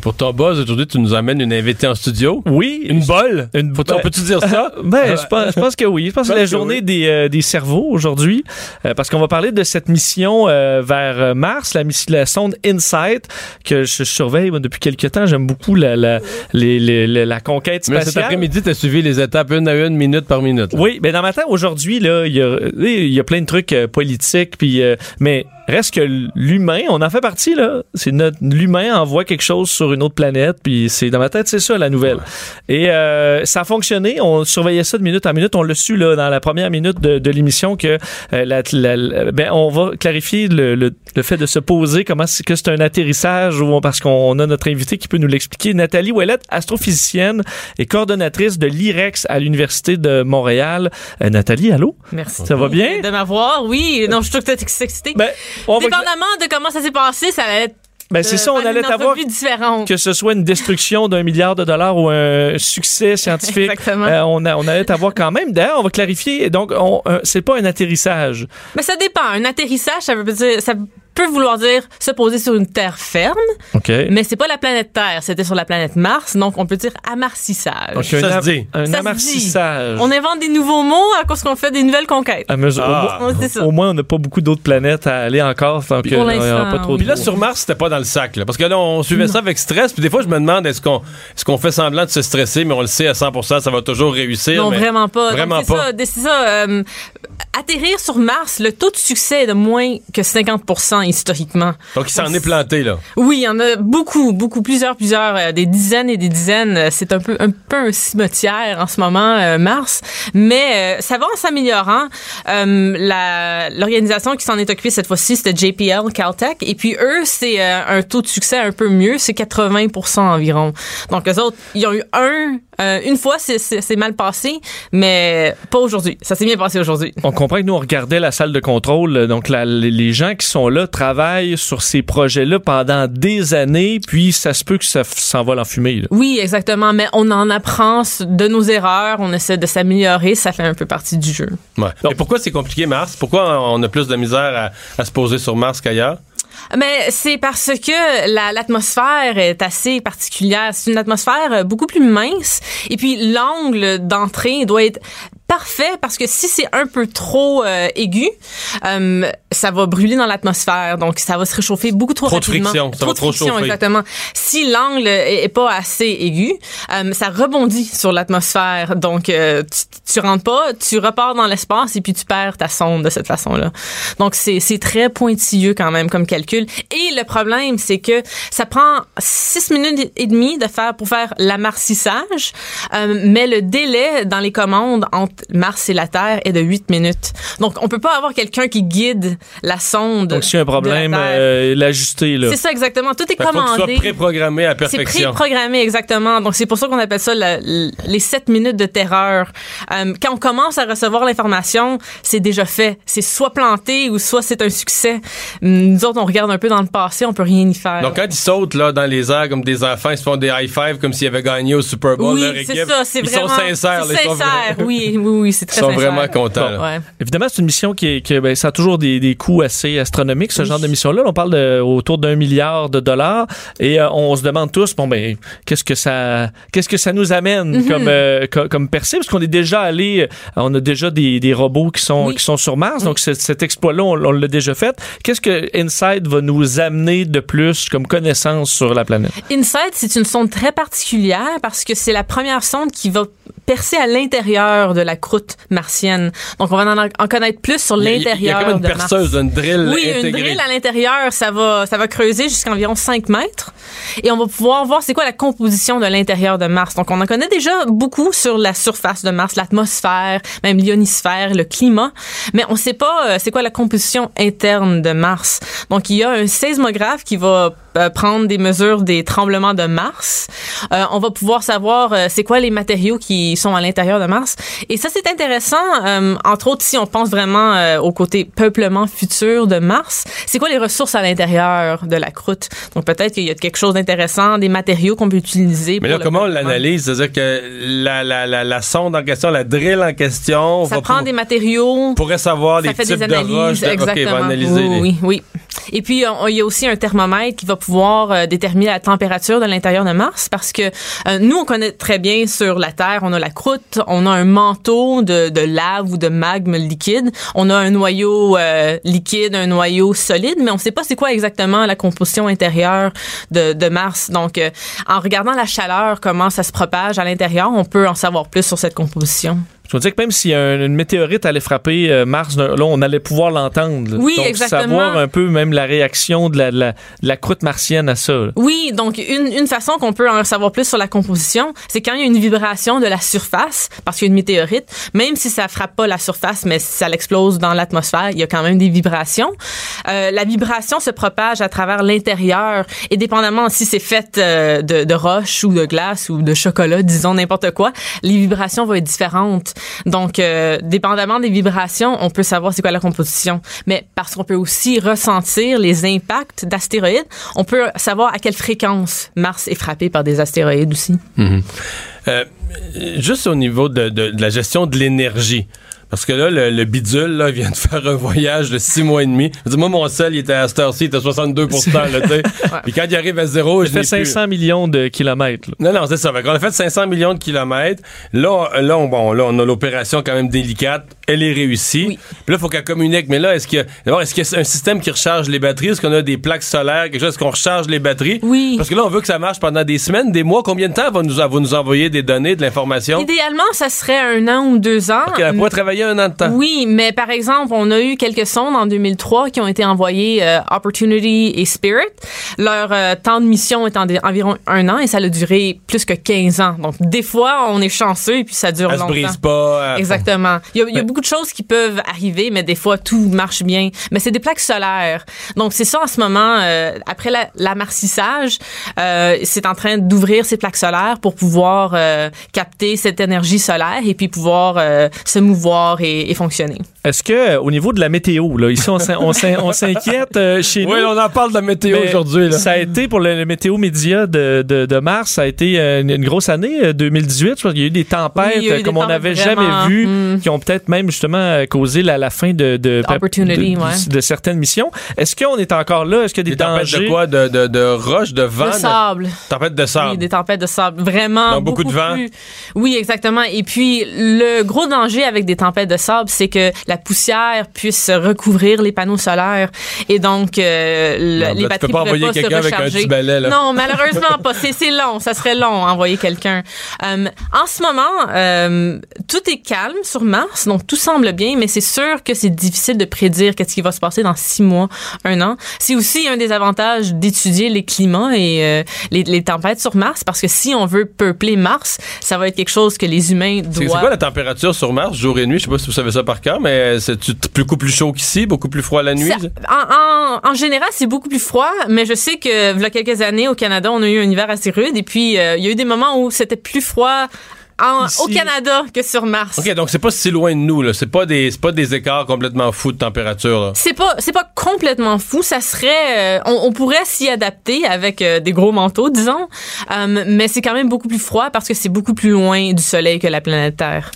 Pour ton buzz, aujourd'hui, tu nous amènes une invitée en studio. Oui. Une bolle? Une- Faut- on peut-tu dire ça? Ben, je pense, je pense que oui. Je pense que c'est la pense que journée oui. des, euh, des cerveaux aujourd'hui, euh, parce qu'on va parler de cette mission euh, vers Mars, la, sonde InSight, que je surveille moi, depuis quelques temps. J'aime beaucoup la, la, les- les- les- la conquête Mais cet après-midi, tu as suivi les étapes une à une, minute par minute. là. Oui, mais dans ma tête aujourd'hui là, il y a, il y a plein de trucs euh, politiques, puis euh, mais Reste que l'humain, on en fait partie, là. C'est notre, l'humain envoie quelque chose sur une autre planète, puis c'est, dans ma tête, c'est ça, la nouvelle. Et euh, ça a fonctionné. On surveillait ça de minute en minute. On l'a su, là, dans la première minute de, de l'émission que euh, la, la- la- ben, on va clarifier le, le, le fait de se poser, comment c'est que c'est un atterrissage, ou parce qu'on a notre invité qui peut nous l'expliquer. Nathalie Ouellette, astrophysicienne et coordonnatrice de l'IREX à l'Université de Montréal. Euh, Nathalie, allô? Merci. Ça va bien? De m'avoir, oui. Non, je suis tout excitée. Ben, on va... Dépendamment de comment ça s'est passé, ça allait être Ben, c'est euh, ça, on faire allait différente. que ce soit une destruction d'un milliard de dollars ou un succès scientifique. Exactement. euh, on, a, on allait t'avoir quand même. D'ailleurs, on va clarifier. Donc, on, euh, c'est pas un atterrissage. Mais ça dépend. Un atterrissage, ça veut dire, ça peut vouloir dire se poser sur une terre ferme, OK. mais c'est pas la planète Terre, c'était sur la planète Mars, donc on peut dire amarcissage. Donc, Ça se dit. un Ça se. On invente des nouveaux mots à cause qu'on fait des nouvelles conquêtes. À mesure- Ah. au, moins- C'est ça. au moins, on n'a pas beaucoup d'autres planètes à aller encore. Y aura l'instant, pas trop oui. Puis là, sur Mars, c'était pas dans le sac. Là, parce que là, on suivait ça avec stress. Puis des fois, je me demande, est-ce qu'on est qu'on fait semblant de se stresser, mais on le sait à 100 ça va toujours réussir. Non, mais vraiment pas. Donc, Vraiment c'est pas. ça, c'est ça, euh, atterrir sur Mars, le taux de succès est de moins que 50 historiquement. Donc, il s'en est planté, là. Oui, il y en a beaucoup, beaucoup, plusieurs, plusieurs, euh, des dizaines et des dizaines. Euh, C'est un peu, un peu un cimetière en ce moment, euh, Mars, mais euh, ça va en s'améliorant. Euh, L'organisation qui s'en est occupée cette fois-ci, c'était JPL, Caltech, et puis eux, c'est euh, un taux de succès un peu mieux, c'est 80% environ. Donc eux autres, ils ont eu un, euh, une fois, c'est- mal passé, mais pas aujourd'hui. Ça s'est bien passé aujourd'hui. On comprend que nous, on regardait la salle de contrôle. Donc, la- les- les gens qui sont là travaillent sur ces projets-là pendant des années, puis ça se peut que ça s'envole en fumée. là. Oui, exactement. Mais on en apprend de nos erreurs, on essaie de s'améliorer, ça fait un peu partie du jeu. Ouais. Et pourquoi c'est compliqué, Mars? Pourquoi on a plus de misère à, à se poser sur Mars qu'ailleurs? Mais c'est parce que la- l'atmosphère est assez particulière. C'est une atmosphère euh, beaucoup plus mince. Et puis l'angle d'entrée doit être parfait parce que si c'est un peu trop euh, aigu, euh, ça va brûler dans l'atmosphère. Donc ça va se réchauffer beaucoup trop, Trop de rapidement. friction, ça va de trop friction, chauffer. Exactement. Si l'angle est, est pas assez aigu, euh, ça rebondit sur l'atmosphère. Donc euh, tu, tu rentres pas, tu repars dans l'espace et puis tu perds ta sonde de cette façon-là. Donc c'est c'est très pointilleux quand même comme calcul. Et le problème, c'est que ça prend six minutes et demie de faire pour faire l'amarcissage, euh, mais le délai dans les commandes entre Mars et la Terre est de 8 minutes. Donc on peut pas avoir quelqu'un qui guide la sonde. Donc, s'il y a un problème, euh, l'ajuster. là. C'est ça exactement. Tout est Fait qu'il faut que ce soit commandé. préprogrammé à C'est perfection. préprogrammé, exactement. Donc, c'est pour ça qu'on appelle ça le- le- les sept minutes de terreur. Euh, quand on commence à recevoir l'information, c'est déjà fait. C'est soit planté ou soit c'est un succès. Nous autres, on regarde un peu dans le passé, on peut rien y faire. Donc, quand ils sautent là, dans les airs comme des enfants, ils se font des high-five comme s'ils avaient gagné au Super Bowl. leur oui, c'est ça. C'est ils vraiment. sont sincères. c'est là, ils sont Oui, oui, oui, c'est Ils très sont sincère. vraiment contents. Ouais. Évidemment, c'est une mission qui, est, qui ben, ça a toujours des, des coûts assez astronomiques, ce genre de mission-là. On parle de, autour d'un milliard de dollars et euh, on se demande tous, bon, ben, qu'est-ce que ça, qu'est-ce que ça nous amène Mhm. comme, euh, co- comme percée? Parce qu'on est déjà allé, euh, on a déjà des, des robots qui sont, Oui. qui sont sur Mars, donc cet, cet exploit-là, on, on l'a déjà fait. Qu'est-ce que InSight va nous amener de plus comme connaissance sur la planète? InSight, c'est une sonde très particulière parce que c'est la première sonde qui va percer à l'intérieur de la croûte martienne. Donc, on va en, en connaître plus sur l'intérieur Il y a comme une de Mars. perceuse, une drill Oui, une intégrée. drill à l'intérieur, ça va, ça va creuser jusqu'à environ 5 mètres. Et on va pouvoir voir c'est quoi la composition de l'intérieur de Mars. Donc, on en connaît déjà beaucoup sur la surface de Mars, l'atmosphère, même l'ionosphère, le climat. Mais on sait pas euh, c'est quoi la composition interne de Mars. Donc, il y a un séismographe qui va euh, prendre des mesures des tremblements de Mars. Euh, on va pouvoir savoir euh, c'est quoi les matériaux qui sont à l'intérieur de Mars. Et ça, c'est intéressant, entre autres, si on pense vraiment au côté peuplement futur de Mars. C'est quoi les ressources à l'intérieur de la croûte? Donc, peut-être qu'il y a quelque chose d'intéressant, des matériaux qu'on peut utiliser. Mais là, comment on l'analyse? C'est-à-dire que la, la, la, la sonde en question, la drill en question, Ça va prend pour- des matériaux. pourrait savoir les types des de roches. analyses, de- OK, exactement. va analyser oui, les- oui, oui. Et puis, il y a aussi un thermomètre qui va pouvoir euh, déterminer la température de l'intérieur de Mars parce que euh, nous, on connaît très bien sur la Terre, on a la croûte, on a un manteau de, lave ou de magme liquide, on a un noyau euh, liquide, un noyau solide, mais on ne sait pas c'est quoi exactement la composition intérieure de, Mars. Donc, en regardant la chaleur, comment ça se propage à l'intérieur, on peut en savoir plus sur cette composition. Je veux dire que même si un- une météorite allait frapper euh, Mars, là, on allait pouvoir l'entendre. Oui, Donc, exactement. savoir un peu même la réaction de la, de la, de la croûte martienne à ça. là. Oui, donc une, une façon qu'on peut en savoir plus sur la composition, c'est quand il y a une vibration de la surface, parce qu'il y a une météorite, même si ça frappe pas la surface, mais si ça l'explose dans l'atmosphère, il y a quand même des vibrations. Euh, la vibration se propage à travers l'intérieur, et dépendamment si c'est fait euh, de, de roche ou de glace ou de chocolat, disons n'importe quoi, les vibrations vont être différentes. Donc, euh, dépendamment des vibrations, on peut savoir c'est quoi la composition. Mais parce qu'on peut aussi ressentir les impacts d'astéroïdes, on peut savoir à quelle fréquence Mars est frappé par des astéroïdes aussi. Euh, juste au niveau de la gestion de l'énergie. Parce que là, le, le bidule là, vient de faire un voyage de six mois et demi. Je dire, moi, mon sel, il était à cette heure-ci, il était à 62 là, tu sais. Puis quand il arrive à zéro, je Ça fait n'ai plus. 500 millions de kilomètres. là. Non, non, c'est ça. Fait qu'on a fait 500 millions de kilomètres. Là, on- là, on, bon, là, on a l'opération quand même délicate. Elle est réussie. Oui. Puis là, il faut qu'elle communique. Mais là, est-ce qu'il y a, d'abord, est-ce qu'il y a un système qui recharge les batteries? Est-ce qu'on a des plaques solaires? Quelque chose? Est-ce qu'on recharge les batteries? Oui. Parce que là, on veut que ça marche pendant des semaines, des mois. Combien de temps va nous, va nous envoyer des données, de l'information? Idéalement, ça serait un an ou deux ans. OK, elle pourrait travailler un an de temps. Oui, mais par exemple, on a eu quelques sondes en 2003 qui ont été envoyées euh, Opportunity et Spirit. Leur euh, temps de mission est en- environ un an et ça a duré plus que 15 ans. Donc, des fois, on est chanceux et puis ça dure Elle se longtemps. brise pas. elle- Exactement. Il y a, il y a beaucoup de choses qui peuvent arriver, mais des fois, tout marche bien. Mais c'est des plaques solaires. Donc, c'est ça en ce moment. euh, après la- l'amarcissage, euh, c'est en train d'ouvrir ces plaques solaires pour pouvoir euh, capter cette énergie solaire et puis pouvoir euh, se mouvoir et, fonctionner. Est-ce que, euh, au niveau de la météo, là, ici, on s'in- on s'in- on s'inquiète euh, chez nous? Oui, on en parle de la météo Mais aujourd'hui. là. Ça a été pour le, le météo média de, de, de mars, ça a été euh, une, une grosse année, euh, 2018. Je pense qu'il y a eu des tempêtes Oui, eu euh, des comme on tempêtes n'avait jamais vu, mm. qui ont peut-être même justement euh, causé la, la fin de, de, de, ouais. de certaines missions. Est-ce qu'on est encore là? Est-ce qu'il y a des, Des tempêtes dangers? de quoi? De, de, de roche, de vent? Le sable. Tempête de sable. Oui, des tempêtes de sable. Vraiment. Donc, beaucoup de vent. plus- Oui, exactement. Et puis, le gros danger avec des tempêtes de sable, c'est que la poussière puisse recouvrir les panneaux solaires. Et donc, euh, le- Non, les batteries pas pourraient envoyer pas se quelqu'un avec un recharger. balai, là. Non, malheureusement pas. C'est c'est long. Ça serait long, envoyer quelqu'un. Euh, en ce moment, euh, tout est calme sur Mars, donc tout semble bien, mais c'est sûr que c'est difficile de prédire qu'est-ce qui va se passer dans six mois, un an. C'est aussi un des avantages d'étudier les climats et euh, les, les tempêtes sur Mars, parce que si on veut peupler Mars, ça va être quelque chose que les humains C'est c'est doivent. quoi la température sur Mars, jour et nuit? Je sais pas si vous savez ça par cœur, mais c'est beaucoup plus chaud qu'ici, beaucoup plus froid la nuit? En, en, en général, c'est beaucoup plus froid, mais je sais que, il y a quelques années, au Canada, on a eu un hiver assez rude, et puis euh, il y a eu des moments où c'était plus froid en- au Canada que sur Mars. OK, donc c'est pas si loin de nous, là. C'est pas des, pas des écarts complètement fous de température. C'est pas c'est pas complètement fou, ça serait euh, on, on pourrait s'y adapter avec euh, des gros manteaux disons, Euh, mais c'est quand même beaucoup plus froid parce que c'est beaucoup plus loin du soleil que la planète Terre.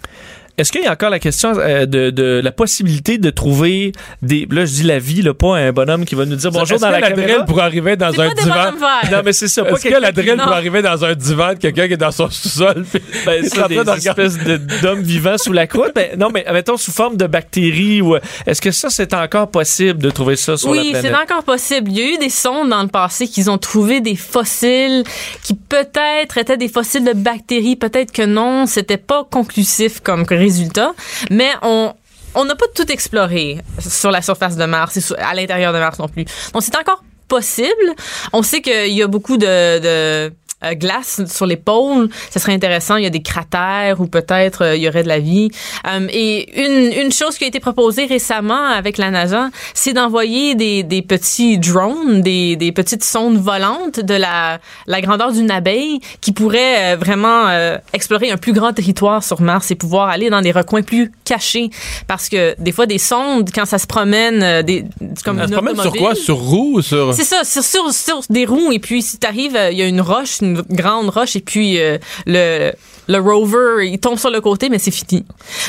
Est-ce qu'il y a encore la question euh, de, de la possibilité de trouver des. Là, je dis la vie, là, pas un bonhomme qui va nous dire bonjour Est-ce dans que la, la caméra? drill pour arriver dans un pas des divan? Non, mais c'est ça. Pas Est-ce que la drill non. pour arriver dans un divan de quelqu'un qui est dans son sous-sol? puis- Ben, ça, des train de regarder- espèces de- d'hommes vivants sous la croûte. Ben, non, mais mettons sous forme de bactéries. ou Est-ce que ça, c'est encore possible de trouver ça sur la Oui, planète? c'est encore possible. Il y a eu des sondes dans le passé qui ont trouvé des fossiles qui peut-être étaient des fossiles de bactéries, peut-être que non, c'était pas conclusif comme résultat, mais on on n'a pas tout exploré sur la surface de Mars et à l'intérieur de Mars non plus. Donc c'est encore possible. On sait qu'il y a beaucoup de, de euh, glace sur les pôles. Ça serait intéressant. Il y a des cratères ou peut-être euh, il y aurait de la vie. Euh, et une, une chose qui a été proposée récemment avec la NASA, c'est d'envoyer des, des petits drones, des, des petites sondes volantes de la, la grandeur d'une abeille qui pourraient euh, vraiment euh, explorer un plus grand territoire sur Mars et pouvoir aller dans des recoins plus cachés. Parce que des fois, des sondes, quand ça se promène, euh, des, comme Elle une se promène sur quoi? Sur roue ou sur. c'est ça, sur, sur, sur des roues. Et puis, si t'arrives, euh, il y a une roche, une grande roche, et puis euh, le, rover, il tombe sur le côté, mais c'est fini.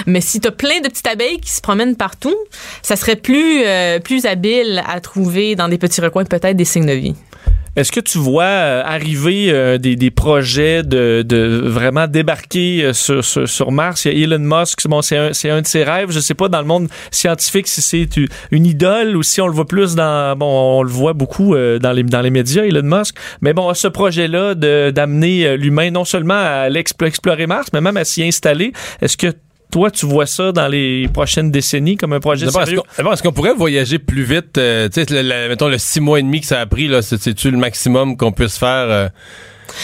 Mais si t'as plein de petites abeilles qui se promènent partout, ça serait plus, euh, plus habile à trouver dans des petits recoins peut-être des signes de vie. Est-ce que tu vois euh, arriver euh, des, des projets de, vraiment débarquer euh, sur, sur, Mars? Il y a Elon Musk, bon, c'est un, un de ses rêves. Je sais pas dans le monde scientifique si c'est une idole ou si on le voit plus dans... Bon, on le voit beaucoup dans, les, dans les médias, Elon Musk. Mais bon, ce projet-là d'amener l'humain non seulement à explorer Mars, mais même à s'y installer, est-ce que toi, tu vois ça dans les prochaines décennies comme un projet D'abord, est-ce sérieux? d'abord, est-ce qu'on pourrait voyager plus vite? euh, tu sais, le- le- mettons le six mois et demi que ça a pris, là, c'est- c'est-tu le maximum qu'on puisse faire? euh?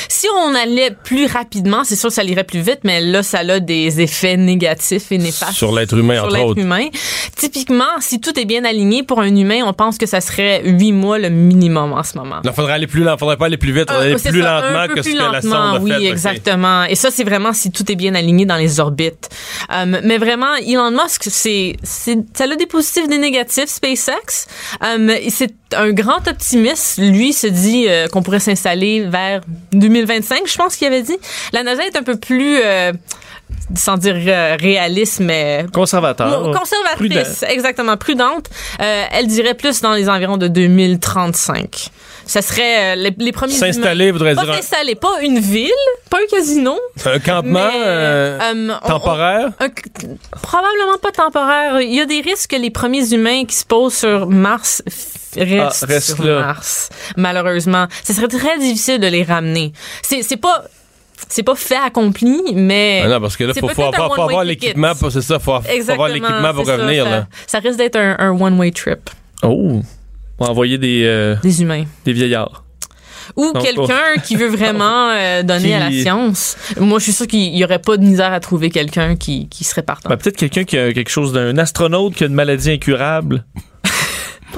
Si on allait plus rapidement, c'est sûr que ça irait plus vite, mais là, ça a des effets négatifs et néfastes. Sur l'être humain, sur entre l'être autres. humain. Typiquement, si tout est bien aligné pour un humain, on pense que ça serait huit mois le minimum en ce moment. Il faudrait aller plus lent, faudrait pas aller plus vite, faudrait Euh, aller plus ça, lentement que ce plus que la lentement, sonde a oui, fait. ok. exactement. Et ça, c'est vraiment si tout est bien aligné dans les orbites. Euh, mais vraiment, Elon Musk, c'est, c'est, ça a des positifs, des négatifs, SpaceX. Euh, c'est un grand optimiste. Lui se dit euh, qu'on pourrait s'installer vers 2025, je pense qu'il avait dit. La NASA est un peu plus... euh, sans dire euh, réaliste, mais Conservateur. conservatrice, Prudent. exactement, prudente. Elle dirait plus dans les environs de 2035. Ça serait les, les premiers S'installer voudrait pas dire s'installer, pas une ville, pas un casino. Un campement mais, on- temporaire? on- un- probablement pas temporaire. Il y a des risques que les premiers humains qui se posent sur Mars restent, Ah, restent sur là. Mars. Malheureusement, ce serait très difficile de les ramener. C'est c'est pas c'est pas fait accompli, mais Ah non, parce que là, faut, faut avoir, l'équipement, pour- c'est ça, faut, faut avoir l'équipement pour revenir. ça, là. ça risque d'être un, un one-way trip. Oh. Va envoyer des, euh, Des humains. des vieillards. Ou quelqu'un qui veut vraiment euh, donner Qui- à la science. Moi, je suis sûre qu'il y aurait pas de misère à trouver quelqu'un qui, qui serait partant. Ben, Peut-être quelqu'un qui a quelque chose d'un astronaute qui a une maladie incurable.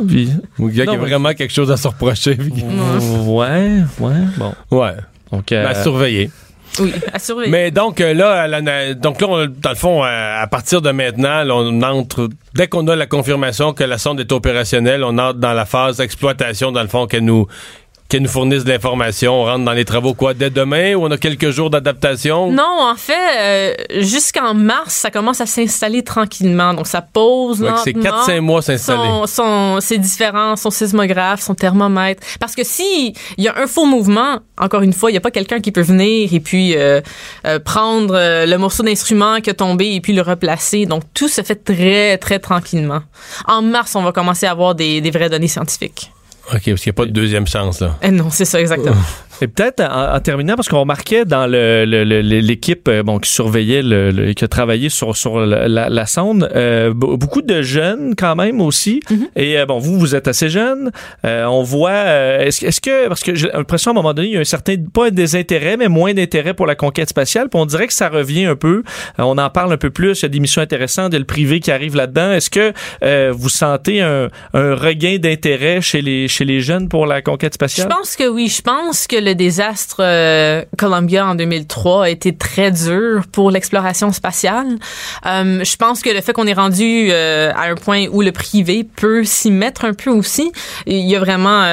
Puis, y a Non, vraiment quelque chose à se reprocher. ouais, ouais, bon. ouais. Donc, euh, Ben, à surveiller. Oui, à surveiller. Mais donc euh, là, la- donc là, on- dans le fond, euh, à partir de maintenant, là, on entre dès qu'on a la confirmation que la sonde est opérationnelle, on entre dans la phase d'exploitation, dans le fond, qu'elle nous qu'elle nous fournisse de l'information. On rentre dans les travaux quoi dès demain ou on a quelques jours d'adaptation? Non, en fait, euh, jusqu'en mars, ça commence à s'installer tranquillement. Donc, ça pose Ouais, que c'est lentement 4-5 mois s'installer. Son, son, ses son sismographe, son thermomètre. Parce que si il y a un faux mouvement, encore une fois, il n'y a pas quelqu'un qui peut venir et puis euh, euh, prendre le morceau d'instrument qui a tombé et puis le replacer. Donc, tout se fait très, très tranquillement. En mars, on va commencer à avoir des, des vraies données scientifiques. OK, parce qu'il n'y a pas de deuxième chance, là. Eh non, c'est ça, exactement. Et peut-être en, en terminant, parce qu'on remarquait dans le- le- le- l'équipe euh, bon, qui surveillait, le, le- qui a travaillé sur, sur la, la- la sonde, euh, be- beaucoup de jeunes quand même aussi. Et euh, bon, vous, vous êtes assez jeune. Euh, on voit, euh, est-ce est-ce que, parce que j'ai l'impression à un moment donné, il y a un certain, pas un désintérêt, mais moins d'intérêt pour la conquête spatiale. Puis on dirait que ça revient un peu. On en parle un peu plus. Il y a des missions intéressantes. Il y a le privé qui arrive là-dedans. Est-ce que euh, vous sentez un, un regain d'intérêt chez les, chez les jeunes pour la conquête Je spatiale? pense que oui. Je pense que le désastre euh, Columbia en 2003 a été très dur pour l'exploration spatiale. Euh, je pense que le fait qu'on est rendu euh, à un point où le privé peut s'y mettre un peu aussi, il y a vraiment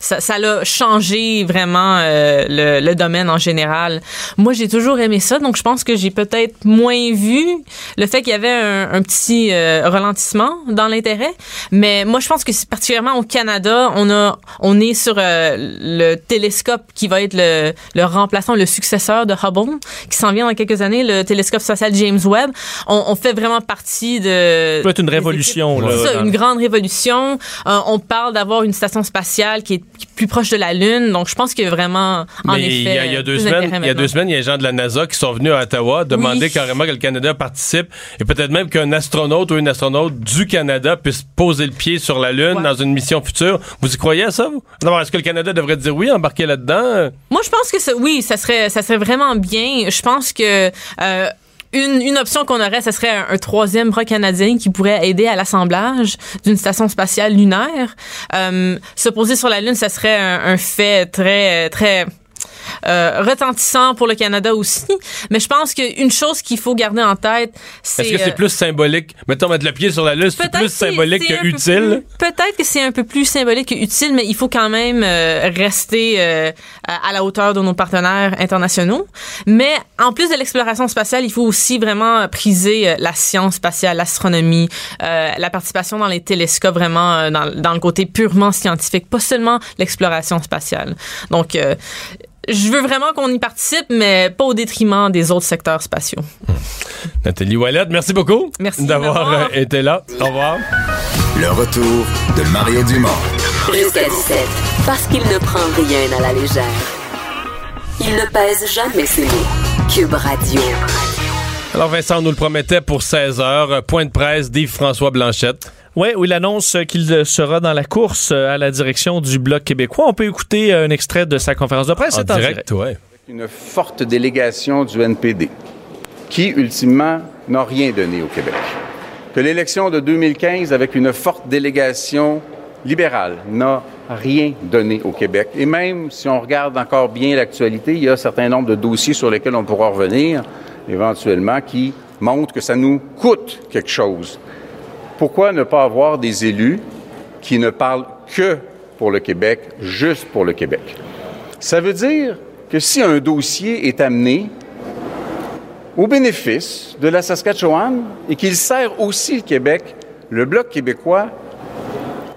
ça, ça changé vraiment le, domaine en général. Moi, j'ai toujours aimé ça, donc je pense que j'ai peut-être moins vu le fait qu'il y avait un, petit ralentissement dans l'intérêt. Mais moi, je pense que particulièrement au Canada, on a, on est sur le télescope qui va être le, le remplaçant, le successeur de Hubble, qui s'en vient dans quelques années, le télescope spatial James Webb. On, on fait vraiment partie de. Ça peut être une révolution, là, C'est ça, une grande révolution. Euh, on parle d'avoir une station spatiale qui est plus proche de la Lune, donc je pense a vraiment, en Mais effet, il y a, il y a deux semaines, il y a deux semaines, il y a des gens de la NASA qui sont venus à Ottawa demander Oui. carrément que le Canada participe et peut-être même qu'un astronaute ou une astronaute du Canada puisse poser le pied sur la Lune Ouais. dans une mission future. Vous y croyez à ça, vous? Est-ce que le Canada devrait dire oui, embarquer là-dedans? Moi, je pense que ça, oui, ça serait, ça serait vraiment bien. Je pense que euh, une, option qu'on aurait, ce serait un, troisième bras canadien qui pourrait aider à l'assemblage d'une station spatiale lunaire. Euh, se poser sur la Lune, ça serait un, un fait très, très euh, retentissant pour le Canada aussi. Mais je pense qu'une chose qu'il faut garder en tête, c'est... Est-ce que c'est euh, plus symbolique? Mettons, mettre le pied sur la Lune, c'est plus symbolique que utile? Peut-être que c'est un peu plus symbolique que utile, mais il faut quand même euh, rester euh, à la hauteur de nos partenaires internationaux. Mais en plus de l'exploration spatiale, il faut aussi vraiment priser la science spatiale, l'astronomie, la participation dans les télescopes, vraiment dans, dans le côté purement scientifique, pas seulement l'exploration spatiale. Donc, euh, je veux vraiment qu'on y participe, mais pas au détriment des autres secteurs spatiaux. Nathalie Wallet, merci beaucoup Merci d'avoir euh, été là. Au revoir. Le retour de Mario Dumont. Jusqu'à 17. Parce qu'il ne prend rien à la légère. Il ne pèse jamais ses mots. Cube Radio. Alors Vincent, on nous le promettait pour 16 heures. Point de presse d'Yves-François Blanchette. Oui, où il annonce qu'il sera dans la course à la direction du Bloc québécois. On peut écouter un extrait de sa conférence de presse. En C'est en direct, ouais. Avec une forte délégation du NPD qui, ultimement, n'a rien donné au Québec. Que l'élection de 2015, avec une forte délégation libérale, n'a rien donné au Québec. Et même si on regarde encore bien l'actualité, il y a un certain nombre de dossiers sur lesquels on pourra revenir éventuellement qui montrent que ça nous coûte quelque chose. Pourquoi ne pas avoir des élus qui ne parlent que pour le Québec, juste pour le Québec? Ça veut dire que si un dossier est amené au bénéfice de la Saskatchewan et qu'il sert aussi le Québec, le Bloc québécois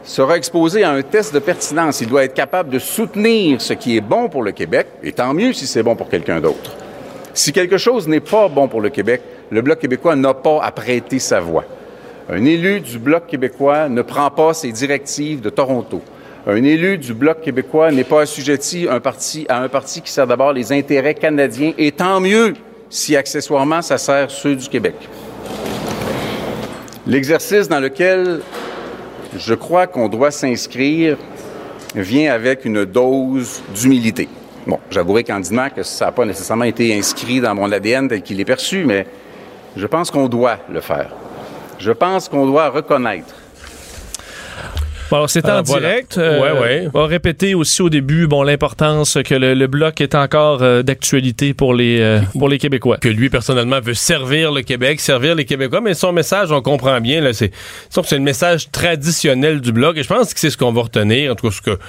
sera exposé à un test de pertinence. Il doit être capable de soutenir ce qui est bon pour le Québec, et tant mieux si c'est bon pour quelqu'un d'autre. Si quelque chose n'est pas bon pour le Québec, le Bloc québécois n'a pas à prêter sa voix. Un élu du Bloc québécois ne prend pas ses directives de Toronto. Un élu du Bloc québécois n'est pas assujetti à un parti qui sert d'abord les intérêts canadiens, et tant mieux si accessoirement ça sert ceux du Québec. L'exercice dans lequel je crois qu'on doit s'inscrire vient avec une dose d'humilité. Bon, j'avouerai candidement que ça n'a pas nécessairement été inscrit dans mon ADN tel qu'il est perçu, mais je pense qu'on doit le faire. Je pense qu'on doit reconnaître Bon, alors, c'est en Euh, voilà. direct. Euh, Ouais, ouais. On va répéter aussi au début bon, l'importance que le, le bloc est encore euh, d'actualité pour les, euh, pour les Québécois. que lui personnellement veut servir le Québec, servir les Québécois, mais son message, on comprend bien, là, c'est, sauf que c'est le message traditionnel du bloc, et je pense que c'est ce qu'on va retenir, en tout cas, ce que,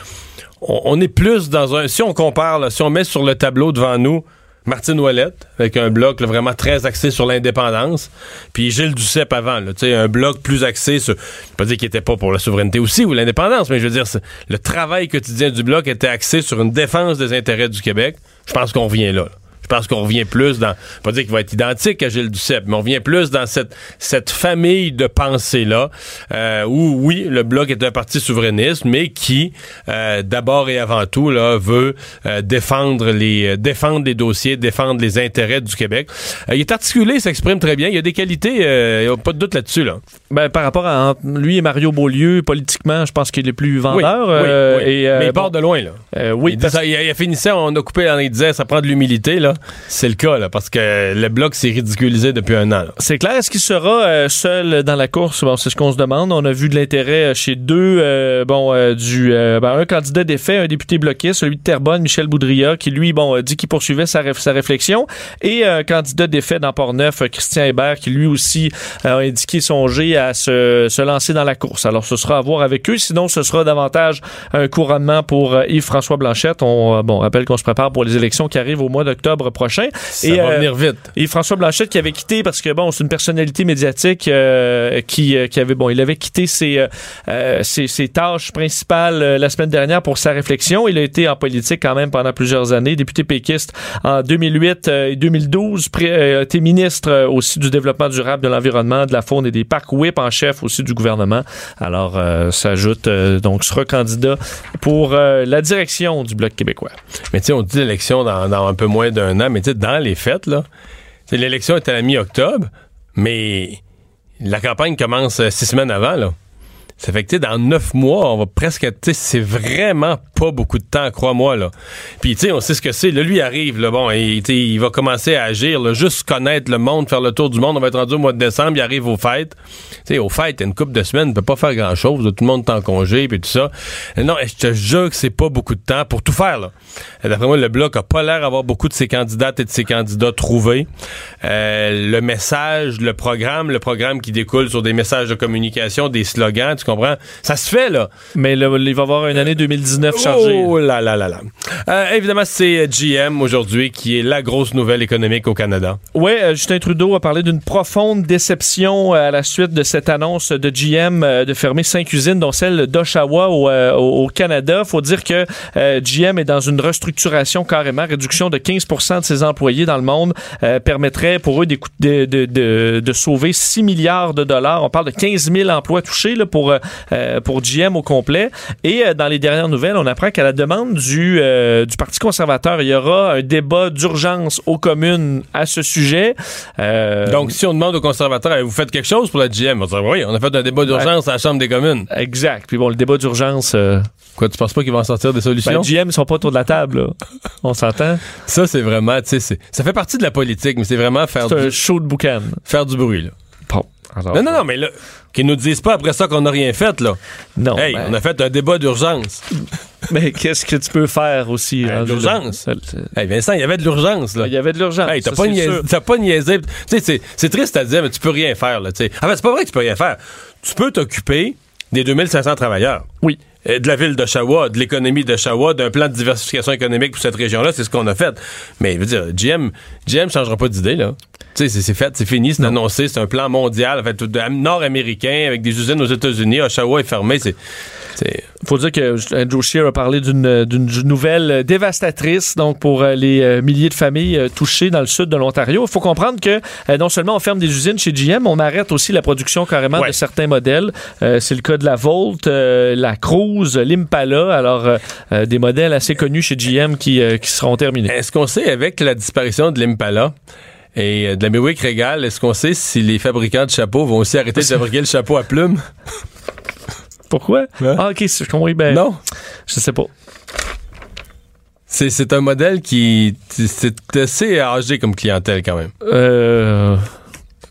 on, on est plus dans un, si on compare, là, si on met sur le tableau devant nous, Martine Ouellette, avec un bloc vraiment très axé sur l'indépendance, puis Gilles Duceppe avant, là, un bloc plus axé sur, je pas dire qu'il était pas pour la souveraineté aussi ou l'indépendance, mais je veux dire, le travail quotidien du bloc était axé sur une défense des intérêts du Québec. Je pense qu'on revient là. là. Pense qu'on revient plus dans, pas dire qu'il va être identique à Gilles Duceppe, mais on revient plus dans cette, cette famille de pensées-là, euh, où oui, le Bloc est un parti souverainiste, mais qui, euh, d'abord et avant tout, là, veut euh, défendre les euh, défendre les dossiers, défendre les intérêts du Québec. Il est articulé, il s'exprime très bien, il a des qualités, euh, il n'y a pas de doute là-dessus, là. Ben, par rapport à lui et Mario Beaulieu, politiquement, je pense qu'il est plus vendeur. Oui, oui, oui. et, mais il bon, part de loin, là. euh, oui, il, parce- ça, il, il finissait, on a coupé, il disait ça prend de l'humilité, là. C'est le cas, là, parce que le bloc s'est ridiculisé depuis un an. C'est clair. Est-ce qu'il sera euh, seul dans la course? Bon, c'est ce qu'on se demande. On a vu de l'intérêt chez deux, euh, bon, euh, du, euh, ben, un candidat défait, un député bloqué, celui de Terrebonne, Michel Boudria, qui lui, bon, dit qu'il poursuivait sa, sa réflexion, et un candidat défait dans Port-Neuf, Christian Hébert, qui lui aussi a indiqué songer à se, se lancer dans la course. Alors, ce sera à voir avec eux. Sinon, ce sera davantage un couronnement pour euh, Yves-François Blanchette. On, euh, bon, rappelle qu'on se prépare pour les élections qui arrivent au mois d'octobre prochain. Ça Et, va euh, venir vite. et François Blanchette qui avait quitté parce que bon, c'est une personnalité médiatique euh, qui, euh, qui avait bon, il avait quitté ses, ses, ses tâches principales la semaine dernière pour sa réflexion. Il a été en politique quand même pendant plusieurs années, député péquiste en 2008 euh, et 2012, pré- euh, a été ministre aussi du développement durable, de l'environnement, de la faune et des parcs, whip en chef aussi du gouvernement. Alors, euh, s'ajoute euh, donc sera candidat pour euh, la direction du Bloc québécois. Mais tu sais, on dit l'élection dans, dans un peu moins d'un mais dans les fêtes, là, l'élection est à la mi-octobre, mais la campagne commence euh, six semaines avant. Ça fait que, dans neuf mois, on va presque, tu sais, c'est vraiment pas beaucoup de temps, crois-moi, là. Puis, tu sais, on sait ce que c'est. Là, lui arrive, là, bon, et, il va commencer à agir, là, juste connaître le monde, faire le tour du monde. On va être rendu au mois de décembre, il arrive aux fêtes. Tu sais, aux fêtes, une couple de semaines, il peut pas faire grand-chose, tout le monde est en congé, puis tout ça. Non, je te jure que c'est pas beaucoup de temps pour tout faire, là. D'après moi, le Bloc a pas l'air d'avoir beaucoup de ses candidates et de ses candidats trouvés. Euh, le message, le programme, le programme qui découle sur des messages de communication, des slogans, tu comprends? Ça se fait, là. Mais là, il va y avoir une année 2019 chargée. Oh là là là là. Euh, évidemment, c'est GM aujourd'hui qui est la grosse nouvelle économique au Canada. Oui, Justin Trudeau a parlé d'une profonde déception euh, à la suite de cette annonce de GM euh, de fermer cinq usines, dont celle d'Oshawa au, euh, au- Canada. faut dire que euh, GM est dans une restructuration carrément, réduction de 15% de ses employés dans le monde, euh, permettrait pour eux de, de, de, de sauver 6 milliards de dollars. On parle de 15 000 emplois touchés là, pour euh, euh, pour GM au complet. Et euh, dans les dernières nouvelles, on apprend qu'à la demande du, euh, du Parti conservateur, il y aura un débat d'urgence aux communes à ce sujet. Euh, Donc, si on demande aux conservateurs, Avez-vous fait quelque chose pour la GM? On va dire, oui, on a fait un débat d'urgence à la Chambre des communes. exact. Puis bon, le débat d'urgence, euh, Quoi, tu penses pas qu'ils vont en sortir des solutions? ben, GM, ils sont pas autour de la table. là. On s'entend? Ça, c'est vraiment, tu sais, c'est- ça fait partie de la politique, mais c'est vraiment faire, C'est un du, show de boucan. faire du bruit, là. Alors, Non, non, non, mais là, qu'ils nous disent pas après ça qu'on n'a rien fait, là. Non. hey, ben, on a fait un débat d'urgence. Mais qu'est-ce que tu peux faire aussi? Euh, rendu là? l'urgence. Hey, Vincent, il y avait de l'urgence, là. Il y avait de l'urgence. Hey, t'as pas, t'as pas niaisé. Tu sais, c'est- triste à dire, mais tu peux rien faire, là, tu sais. En fait, c'est pas vrai que tu peux rien faire. Tu peux t'occuper des 2500 travailleurs. Oui. Euh, De la ville d'Oshawa, de l'économie d'Oshawa, d'un plan de diversification économique pour cette région-là, c'est ce qu'on a fait. Mais, je veux dire, GM, GM changera pas d'idée, là. Tu sais, c'est- fait, c'est fini, c'est annoncé, c'est un plan mondial, en fait, nord-américain, avec des usines aux États-Unis. Oshawa est fermé, c'est. faut dire que Andrew Scheer a parlé d'une d'une nouvelle dévastatrice donc pour euh, les euh, milliers de familles euh, touchées dans le sud de l'Ontario. Il faut comprendre que euh, non seulement on ferme des usines chez GM, on arrête aussi la production carrément Ouais. de certains modèles. Euh, C'est le cas de la Volt, euh, la L'Impala. Alors euh, euh, des modèles assez connus chez GM qui, euh, qui seront terminés. Est-ce qu'on sait, avec la disparition de l'Impala et de la Mewick Regal, est-ce qu'on sait si les fabricants de chapeaux vont aussi arrêter de fabriquer le chapeau à plumes? Pourquoi? Ouais. Ah, ok, je comprends. Ben, Non. Je sais pas. C'est, c'est un modèle qui. C'est assez âgé comme clientèle quand même. Euh,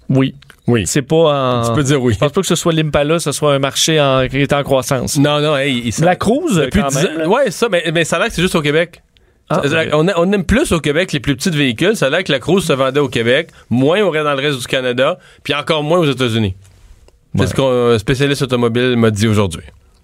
oui. Oui. C'est pas en. Tu peux dire oui. Je pense pas que ce soit l'Impala, ce soit un marché en- qui est en croissance. Non, non, hey, La Cruise, Depuis quand 10 même. ans-. Ouais, ça, mais, mais ça a l'air que c'est juste au Québec. Ah, on, a- on aime plus au Québec les plus petits véhicules. Ça a l'air que la Cruise se vendait au Québec, moins au- dans le reste du Canada, puis encore moins aux États-Unis. Ouais. C'est ce qu'un spécialiste automobile m'a dit aujourd'hui.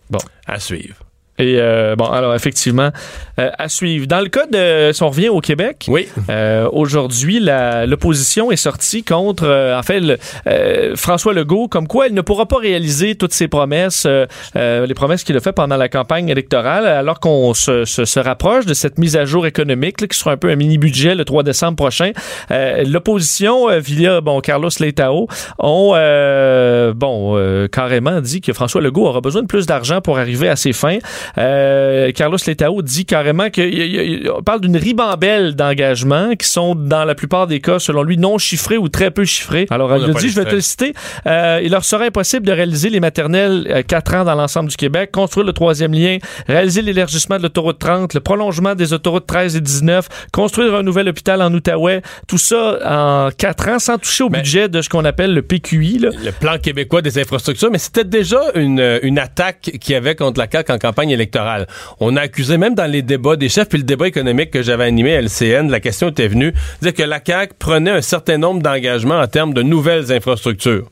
Bon. À suivre. Et euh, bon, alors effectivement, euh, à suivre. Dans le cas de, si on revient au Québec, Oui. euh, aujourd'hui, l'opposition est sortie contre, euh, en fait, le- euh, François Legault, comme quoi il ne pourra pas réaliser toutes ses promesses, euh, euh, les promesses qu'il a fait pendant la campagne électorale, alors qu'on se, se- se rapproche de cette mise à jour économique, là, qui sera un peu un mini-budget le 3 décembre prochain. Euh, L'opposition, via bon, Carlos Leitao, ont euh, bon, euh, carrément dit que François Legault aura besoin de plus d'argent pour arriver à ses fins. Euh, Carlos Letao dit carrément qu'on parle d'une ribambelle d'engagements qui sont, dans la plupart des cas, selon lui, non chiffrés ou très peu chiffrés. Alors, il a dit, je vais te le citer, euh, il leur serait impossible de réaliser les maternelles euh, 4 ans dans l'ensemble du Québec, construire le troisième lien, réaliser l'élargissement de l'autoroute 30, le prolongement des autoroutes 13 et 19, construire un nouvel hôpital en Outaouais, tout ça en 4 ans sans toucher au Mais- budget de ce qu'on appelle le PQI. Là. le plan québécois des infrastructures, mais c'était déjà une, une attaque qu'il y avait contre la CAQ en campagne électorale. On a accusé, même dans les débats des chefs, puis le débat économique que j'avais animé à LCN, la question était venue, dire que la CAQ prenait un certain nombre d'engagements en termes de nouvelles infrastructures.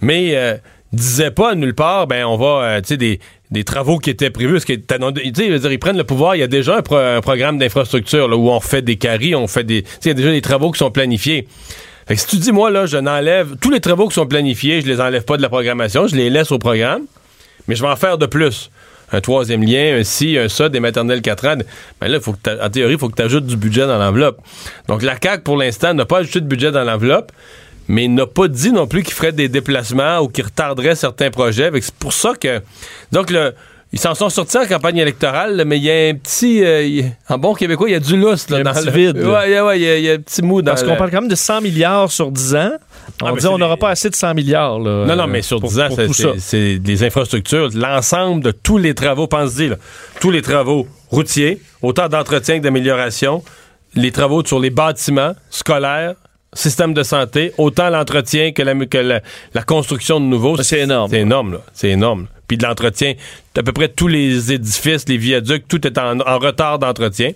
Mais euh, disait pas nulle part, ben on va, euh, tu sais, des, des travaux qui étaient prévus, parce que, dire, ils prennent le pouvoir, il y a déjà un, pro- un programme où on fait des carrés, on fait des, tu sais, il y a déjà des travaux qui sont planifiés. Fait que si tu dis, moi, là, je n'enlève tous les travaux qui sont planifiés, je les enlève pas de la programmation, je les laisse au programme, mais je vais en faire de plus. Un troisième lien, un ci, un ça, des maternelles 4 ans. Ben là, faut en théorie, il faut que tu ajoutes du budget dans l'enveloppe. Donc, la CAQ, pour l'instant, n'a pas ajouté de budget dans l'enveloppe, mais n'a pas dit non plus qu'il ferait des déplacements ou qu'il retarderait certains projets. C'est pour ça que. Donc, le. Ils s'en sont sortis en campagne électorale, là, mais il y a un petit. euh, il- en bon québécois, il y a du lousse. Là, Il y a un dans petit le- vide. Ouais, ouais, ouais, il y, a- il y a un petit mou dans Parce le- qu'on parle quand même de 100 milliards sur 10 ans. On Ah, dit on n'aura pas assez de 100 milliards. Là, Non, non, mais sur pour- 10 ans, c'est- des infrastructures, l'ensemble de tous les travaux, pense-y, tous les travaux routiers, autant d'entretien que d'amélioration, les travaux sur les bâtiments scolaires, système de santé, autant l'entretien que, la, que la, la construction de nouveaux. C'est énorme. C'est énorme, là. C'est énorme. Puis de l'entretien, à peu près tous les édifices, les viaducs, tout est en, retard d'entretien.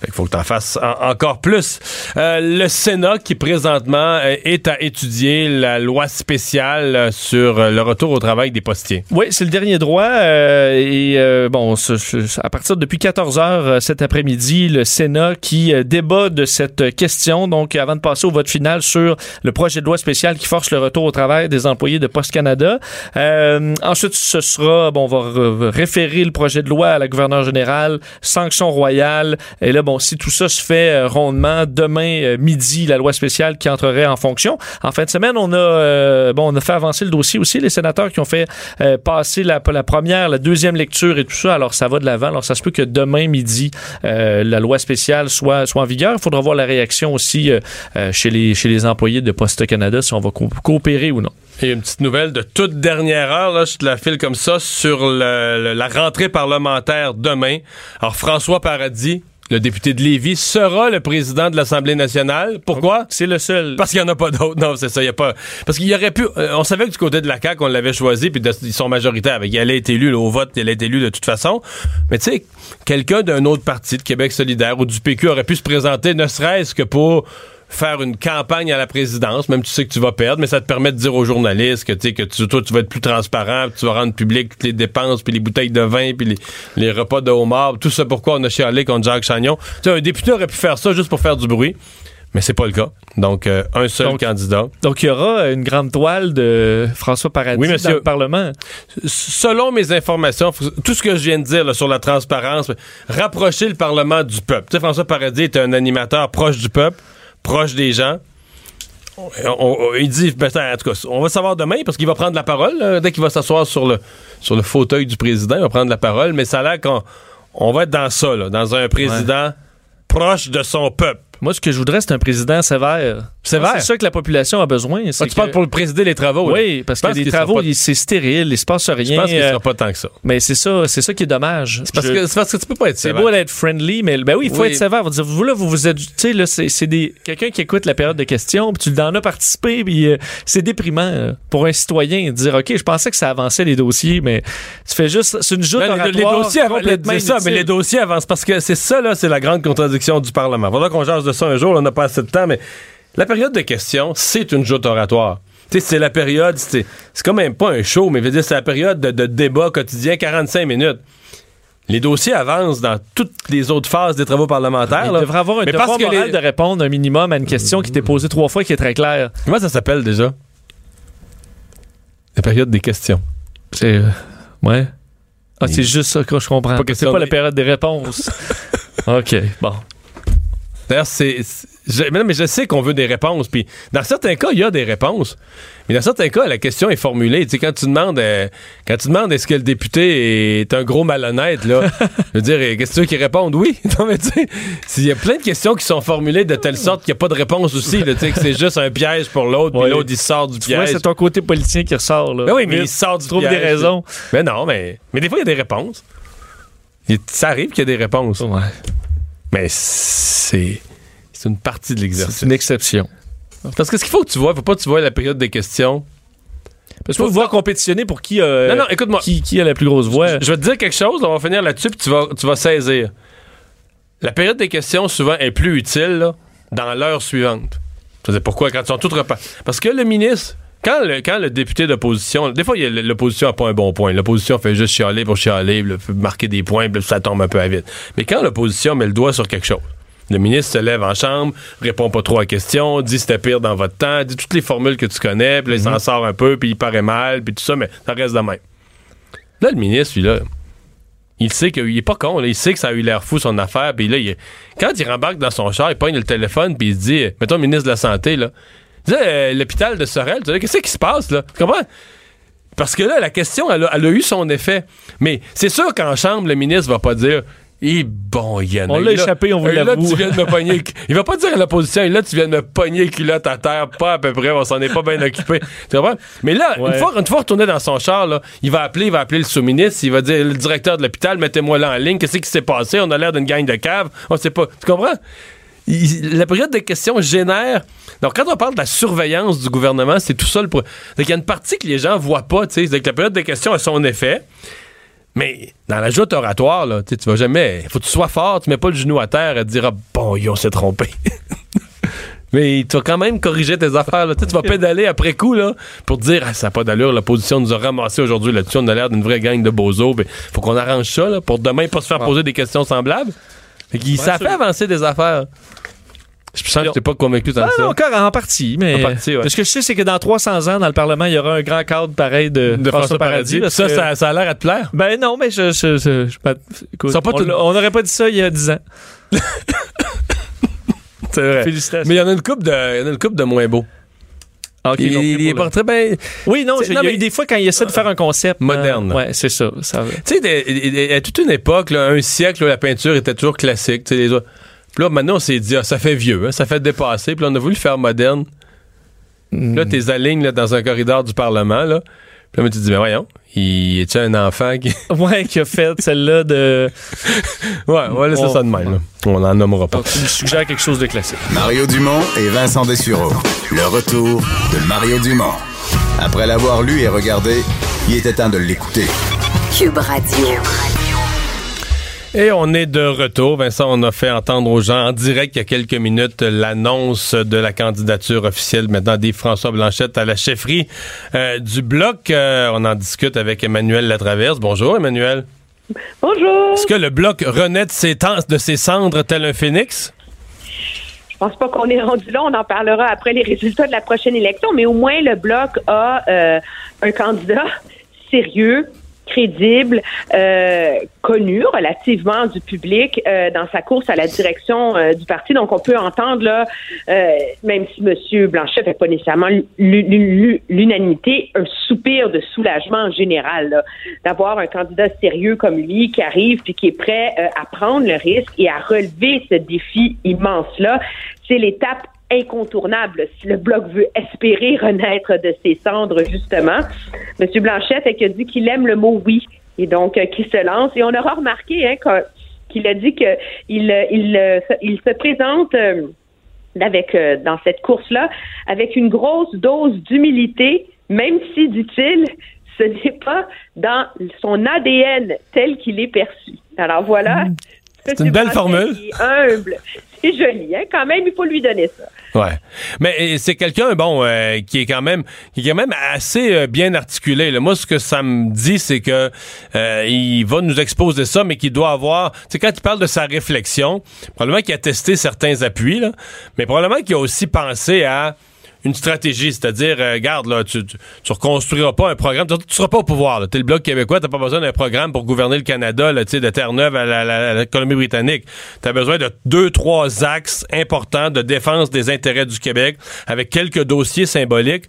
Fait qu'il faut que tu en fasses en- encore plus. Euh, le Sénat, qui présentement euh, est à étudier la loi spéciale euh, sur euh, le retour au travail des postiers. Oui, c'est le dernier droit. euh, et euh, bon, à partir de depuis 14 heures cet après-midi, le Sénat qui débat de cette question. Donc, avant de passer au vote final sur le projet de loi spécial qui force le retour au travail des employés de Post Canada. Ensuite, ce sera, bon, on va re- référer le projet de loi à la gouverneure générale, sanction royale. Et là, bon, si tout ça se fait euh, rondement, demain euh, midi, la loi spéciale qui entrerait en fonction. En fin de semaine, on a, euh, bon, on a fait avancer le dossier aussi, les sénateurs qui ont fait passer la, première, la deuxième lecture et tout ça. Alors, ça va de l'avant. Alors, ça se peut que demain midi, la loi spéciale soit, soit en vigueur. Il faudra voir la réaction aussi chez, les, chez les employés de Poste Canada, si on va co- coopérer ou non. Et une petite nouvelle de toute dernière heure, là, je te la file comme ça, sur le- le- la rentrée parlementaire demain. Alors, François Paradis, le député de Lévis, sera le président de l'Assemblée nationale. Pourquoi? C'est le seul. Parce qu'il n'y en a pas d'autres. Non, c'est ça. Il y a pas. Parce qu'il y aurait pu. euh, on savait que du côté de la CAQ, on l'avait choisi, puis de- ils sont majoritaires. Il allait être élu là, au vote, il allait être élu de toute façon. Mais tu sais, quelqu'un d'un autre parti, de Québec solidaire ou du PQ, aurait pu se présenter, ne serait-ce que pour faire une campagne à la présidence, même tu sais que tu vas perdre, mais ça te permet de dire aux journalistes que, tu sais, que tu, toi, tu vas être plus transparent, tu vas rendre public toutes les dépenses, puis les bouteilles de vin, puis les, les repas de homard, tout ça pourquoi on a chialé contre Jacques Chagnon. Tu sais, un député aurait pu faire ça juste pour faire du bruit, mais c'est pas le cas. Donc, euh, un seul Donc, candidat. Donc, il y aura une grande toile de François Paradis Oui, monsieur. dans le Parlement. Selon mes informations, tout ce que je viens de dire là, sur la transparence, rapprocher le Parlement du peuple. Tu sais, François Paradis est un animateur proche du peuple, proche des gens. On- on- il dit, ben, en tout cas, on va savoir demain parce qu'il va prendre la parole là, dès qu'il va s'asseoir sur le, sur le fauteuil du président, il va prendre la parole, mais ça a l'air qu'on on va être dans ça, là, dans un président proche de son peuple. Moi, ce que je voudrais, c'est un président sévère. Sévère? C'est ça que la population a besoin. c'est Ah, tu que- parles pour le présider les travaux. là. Oui, parce Je que les travaux, pas- c'est stérile, il se passe Je rien. pense qu'il euh, sera pas tant que ça. mais c'est ça, c'est ça qui est dommage. C'est parce, Je- que, c'est parce que tu peux pas être C'est sévère. beau d'être friendly, mais ben oui, il faut Oui. être sévère. Vous, dire, vous là, vous vous êtes, tu sais, là, c'est, c'est des quelqu'un qui écoute la période de questions, puis tu en as participé, puis euh, c'est déprimant euh, pour un citoyen de dire, ok, je pensais que ça avançait les dossiers, mais tu fais juste, c'est une joute Ben, les, les dossiers avancent. complètement C'est ça, mais les dossiers avancent parce que c'est ça, là, c'est la grande contradiction du Parlement. Faudra qu'on jase de ça un jour, là, on n'a pas assez de temps, mais la période de questions, c'est une joute oratoire. Tu sais, c'est la période, c'est quand même pas un show, mais c'est la période de, de débat quotidien, 45 minutes. Les dossiers avancent dans toutes les autres phases des travaux parlementaires. Il devrait avoir un Mais devoir parce que moral les- de répondre un minimum à une question qui t'est posée trois fois qui est très claire. Comment ça s'appelle déjà? La période des questions. C'est. euh, ouais. Ah, c'est juste ça que je comprends. Pas C'est pas de- la période des réponses. OK, bon. D'ailleurs, c'est. Je- mais, non, mais je sais qu'on veut des réponses. Puis dans certains cas, il y a des réponses. Mais dans certains cas, la question est formulée. Tu sais, quand tu demandes, euh, quand tu demandes est-ce que le député est un gros malhonnête, là, je veux dire, qu'est-ce que tu veux qu'il réponde? Oui. Non, mais tu sais, s'il y a plein de questions qui sont formulées de telle sorte qu'il n'y a pas de réponse aussi, là, tu sais, que c'est juste un piège pour l'autre, puis l'autre, il sort du piège. c'est ton côté politicien qui ressort, là. Ben oui, mais Vite, il sort du piège. des raisons. Mais non, mais, mais des fois, il y a des réponses. Il- ça arrive qu'il y a des réponses. Ouais. Mais c'est. C'est une partie de l'exercice. C'est une exception. Parce que ce qu'il faut que tu vois, faut pas que tu vois la période des questions. Parce que faut voir compétitionner pour qui, euh, non, non, écoute-moi. qui, qui a la plus grosse voix. Je vais te dire quelque chose, on va finir là-dessus, puis tu vas, tu vas saisir. La période des questions, souvent, est plus utile là, dans l'heure suivante. Pourquoi? Quand ils sont toutes repas. Parce que le ministre, quand le, quand le député d'opposition, des fois, il l'opposition n'a pas un bon point. L'opposition fait juste chialer pour chialer, marquer des points, puis ça tombe un peu à vite. Mais quand l'opposition met le doigt sur quelque chose, le ministre se lève en chambre, répond pas trop à la question, dit c'était pire dans votre temps, dit toutes les formules que tu connais, puis là, il s'en sort un peu, puis il paraît mal, puis tout ça, mais ça reste de même. Là, le ministre, lui, là, il sait qu'il est pas con, là, il sait que ça a eu l'air fou son affaire, puis là, il- quand il rembarque dans son char, il pogne le téléphone, puis il se dit, mettons, ministre de la Santé, là, Euh, l'hôpital de Sorel, tu sais, qu'est-ce qui se passe, là? Tu comprends? Parce que là, la question, elle a, elle a eu son effet. Mais c'est sûr qu'en chambre, le ministre va pas dire. Et bon, Yann. On l'a échappé, on vous Là, l'avoue. tu viens de me pogner. Il va pas dire à l'opposition, là, tu viens de me pogner les culottes à terre, pas à peu près, on s'en est pas bien occupé. Tu comprends? Mais là, Ouais. une, fois, une fois retourné dans son char, là, il va appeler, il va appeler le sous-ministre, il va dire, le directeur de l'hôpital, mettez-moi là en ligne, qu'est-ce qui s'est passé? On a l'air d'une gang de caves. On sait pas. Tu comprends? Il- la période des questions génère. Donc, quand on parle de la surveillance du gouvernement, c'est tout ça le. pro- Donc, il y a une partie que les gens voient pas, tu sais. C'est que la période des questions a son effet. Mais dans la joute oratoire, là, tu vas jamais. Faut que tu sois fort, tu mets pas le genou à terre et te dire, ah, bon, on s'est trompé. Mais tu vas quand même corriger tes affaires. Là. Tu sais, tu vas pédaler après coup là, pour te dire ah, ça n'a pas d'allure, l'opposition nous a ramassé aujourd'hui là-dessus, on a l'air d'une vraie gang de bozos. Il faut qu'on arrange ça là, pour demain pas se faire poser des questions semblables. Fait ça fait avancer des affaires. Je sens que t'es pas convaincu Ah, que ça. encore en partie, mais. En partie, ouais. Ce que je sais, c'est que dans 300 ans, dans le Parlement, il y aura un grand cadre pareil de, De François Paradis. Ça, que- ça, ça a l'air à te plaire. Ben non, mais je. je, je- je- pas- écoute, Ils sont pas on n'aurait pas dit ça il y a 10 ans. C'est vrai. Félicitations. Mais il y en a une coupe de, il y en a une coupe de moins beaux. Ah, il, est très bien. Oui, non, il y a mais- eu des fois quand il essaie de faire un concept. Moderne. euh, ouais, c'est ça. ça Tu sais, a toute une époque, là, un siècle, où la peinture était toujours classique. tu sais, les autres- Puis là, maintenant, on s'est dit, ah, ça fait vieux, hein, ça fait dépasser. Puis là, on a voulu le faire moderne. Là, t'es alignes là, dans un corridor du Parlement. Là. Puis là, tu te dis, ben voyons, il est-tu un enfant qui. ouais, qui a fait celle-là de. ouais, on va laisser On- ça de même. là. On n'en nommera pas. Donc, tu me suggères quelque chose de classique. Mario Dumont et Vincent Dessureau. Le retour de Mario Dumont. Après l'avoir lu et regardé, il était temps de l'écouter. Cube Radio. Et on est de retour. Vincent, on a fait entendre aux gens en direct il y a quelques minutes l'annonce de la candidature officielle maintenant des François Blanchette à la chefferie euh, du Bloc. Euh, on en discute avec Emmanuel Latraverse. Bonjour, Emmanuel. Bonjour. Est-ce que le Bloc renaît de ses, temps- de ses cendres tel un phénix? Je pense pas qu'on est rendu là. On en parlera après les résultats de la prochaine élection, mais au moins le bloc a euh, un candidat sérieux, crédible, euh, connu relativement du public euh, dans sa course à la direction euh, du parti. Donc, on peut entendre là, même si M. Blanchet fait pas nécessairement l'u- l'u- l'unanimité, un soupir de soulagement en général d'avoir un candidat sérieux comme lui qui arrive puis qui est prêt à prendre le risque et à relever ce défi immense là. C'est l'étape incontournable si le bloc veut espérer renaître de ses cendres justement. Monsieur Blanchette a dit qu'il aime le mot oui et donc euh, qui se lance et on aura remarqué hein, qu'il a dit que il euh, il, euh, se- il se présente avec dans cette course là avec une grosse dose d'humilité même si dit-il ce n'est pas dans son ADN tel qu'il est perçu. Alors voilà. C'est une belle formule. est humble. C'est joli, hein? Quand même, il faut lui donner ça. Ouais. Mais c'est quelqu'un, bon, euh, qui est quand même, qui est quand même assez euh, bien articulé. là. Moi, ce que ça me dit, c'est que euh, il va nous exposer ça, mais qu'il doit avoir. Tu sais, quand il parle de sa réflexion, probablement qu'il a testé certains appuis, là, mais probablement qu'il a aussi pensé à une stratégie, c'est-à-dire, euh, regarde, là, tu, tu, reconstruiras pas un programme, tu, tu seras pas au pouvoir. T'es le Bloc québécois, t'as pas besoin d'un programme pour gouverner le Canada, de Terre-Neuve à la, Colombie-Britannique. T'as besoin de deux, trois axes importants de défense des intérêts du Québec, avec quelques dossiers symboliques.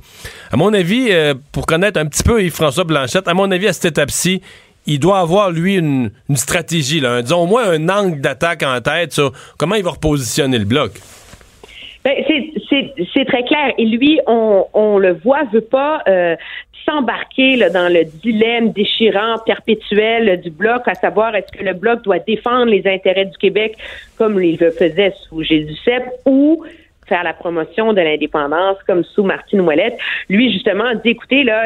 À mon avis, euh, pour connaître un petit peu Yves-François Blanchette, à mon avis, à cette étape-ci, il doit avoir, lui, une, stratégie, là, disons au moins un angle d'attaque en tête sur comment il va repositionner le Bloc. Ben, c'est- très clair. Et lui, on, on le voit, veut pas euh, s'embarquer dans le dilemme déchirant perpétuel du bloc, à savoir est-ce que le bloc doit défendre les intérêts du Québec comme il le faisait sous Jésus Sepp ou faire la promotion de l'indépendance comme sous Martine Ouellette. Lui, justement, dit, écoutez, là,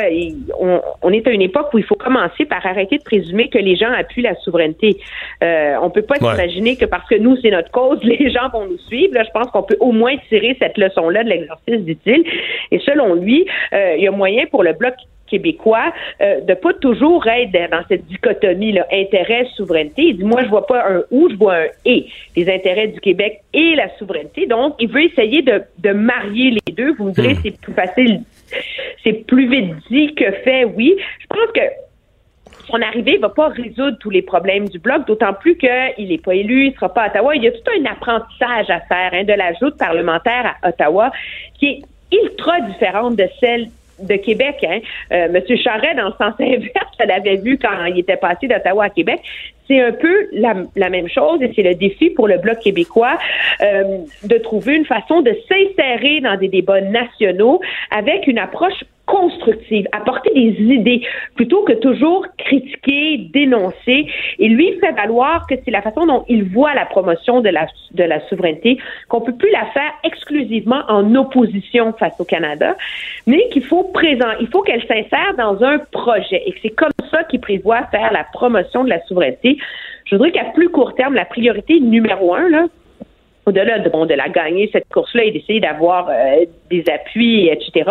on est à une époque où il faut commencer par arrêter de présumer que les gens appuient la souveraineté. Euh, on peut pas Ouais. s'imaginer que parce que nous, c'est notre cause, les gens vont nous suivre. Là, je pense qu'on peut au moins tirer cette leçon-là de l'exercice, dit-il. Et selon lui, euh, il y a moyen pour le Bloc québécois euh, de pas toujours être dans cette dichotomie là intérêt souveraineté. Il dit moi je vois pas un ou je vois un et. Les intérêts du Québec et la souveraineté. Donc il veut essayer de, de marier les deux. Vous me direz c'est plus facile c'est plus vite dit que fait oui. Je pense que son arrivée va pas résoudre tous les problèmes du bloc, d'autant plus qu'il n'est pas élu, il sera pas à Ottawa. Il y a tout un apprentissage à faire hein, de la joute parlementaire à Ottawa qui est ultra différente de celle de Québec. Hein. Euh, Monsieur Charret, dans le sens inverse, je l'avais vu quand il était passé d'Ottawa à Québec. C'est un peu la, même chose et c'est le défi pour le Bloc québécois euh, de trouver une façon de s'insérer dans des débats nationaux avec une approche constructive, apporter des idées plutôt que toujours critiquer, dénoncer. Et lui fait valoir que c'est la façon dont il voit la promotion de la, de la souveraineté, qu'on peut plus la faire exclusivement en opposition face au Canada, mais qu'il faut présent, il faut qu'elle s'insère dans un projet et que c'est comme ça qu'il prévoit faire la promotion de la souveraineté. Je voudrais qu'à plus court terme, la priorité numéro un, là, au-delà de, bon, de la gagner, cette course-là, et d'essayer d'avoir euh, des appuis, etc.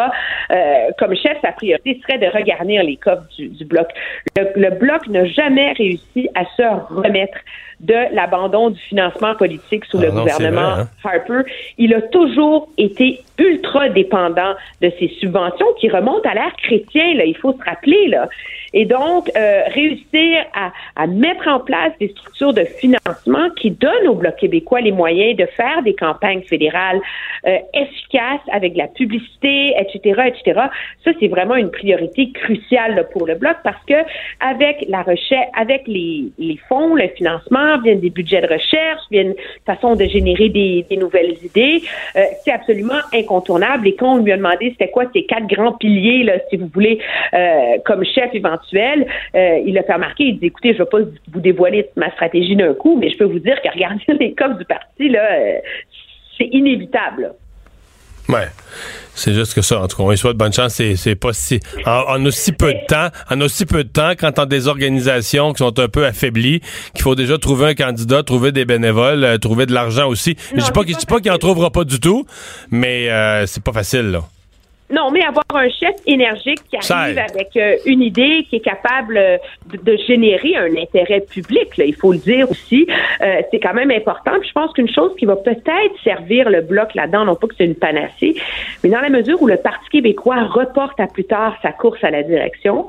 Euh, comme chef, sa priorité serait de regarnir les coffres du, du bloc. Le, le bloc n'a jamais réussi à se remettre de l'abandon du financement politique sous Ah le non, gouvernement vrai, hein? Harper. Il a toujours été ultra dépendant de ces subventions qui remontent à l'ère chrétien, là, il faut se rappeler. Là. Et donc, euh, réussir à, à mettre en place des structures de financement qui donnent au Bloc québécois les moyens de faire des campagnes fédérales euh, efficaces avec de la publicité, etc., etc. Ça, c'est vraiment une priorité cruciale là, pour le Bloc parce que avec la recherche, avec les, les fonds, le financement, viennent des budgets de recherche, viennent façon de générer des, des nouvelles idées. Euh, c'est absolument incontournable. Et quand on lui a demandé c'était quoi ces quatre grands piliers, là, si vous voulez, euh, comme chef éventuel, euh, il a fait remarquer, il dit écoutez, je vais pas vous dévoiler ma stratégie d'un coup, mais je peux vous dire que regarder les coffres du parti, là, euh, c'est inévitable. Ouais. C'est juste que ça. En tout cas, on lui souhaite bonne chance. C'est, pas si. En, en aussi peu de temps, en aussi peu de temps, quand t'as des organisations qui sont un peu affaiblies, qu'il faut déjà trouver un candidat, trouver des bénévoles, euh, trouver de l'argent aussi. je dis pas, qu'il- je dis pas qu'il en trouvera pas du tout, mais euh, c'est pas facile, là. Non, mais avoir un chef énergique qui arrive avec euh, une idée, qui est capable euh, de, de générer un intérêt public, là, il faut le dire aussi, euh, c'est quand même important. Puis je pense qu'une chose qui va peut-être servir le bloc là-dedans, non pas que c'est une panacée, mais dans la mesure où le Parti québécois reporte à plus tard sa course à la direction,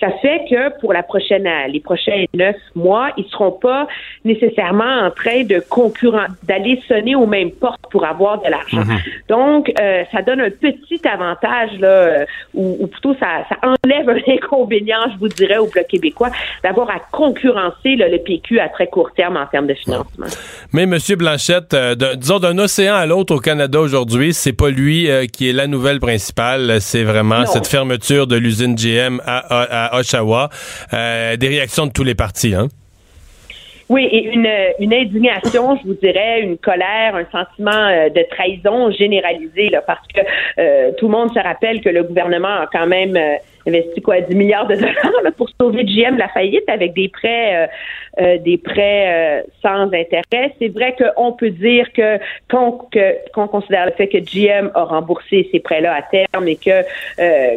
ça fait que pour la prochaine, euh, les prochains neuf mois, ils seront pas nécessairement en train de concurrent, d'aller sonner aux mêmes portes pour avoir de l'argent. Donc, euh, ça donne un petit avantage là, euh, ou, ou plutôt ça, ça enlève un inconvénient, je vous dirais, au bloc québécois, d'avoir à concurrencer là, le PQ à très court terme en termes de financement. Mais M. Blanchette, euh, d'un- disons d'un océan à l'autre au Canada aujourd'hui, c'est pas lui euh, qui est la nouvelle principale, c'est vraiment Non. cette fermeture de l'usine GM à, à- à Oshawa. Euh, des réactions de tous les partis, hein? Oui, et une, une indignation, je vous dirais, une colère, un sentiment euh, de trahison généralisé, là, parce que euh, tout le monde se rappelle que le gouvernement a quand même euh, investi quoi, 10 milliards de dollars là, pour sauver GM la faillite avec des prêts, euh, euh, des prêts euh, sans intérêt. C'est vrai qu'on peut dire que qu'on que- qu'on considère le fait que GM a remboursé ces prêts-là à terme et que euh,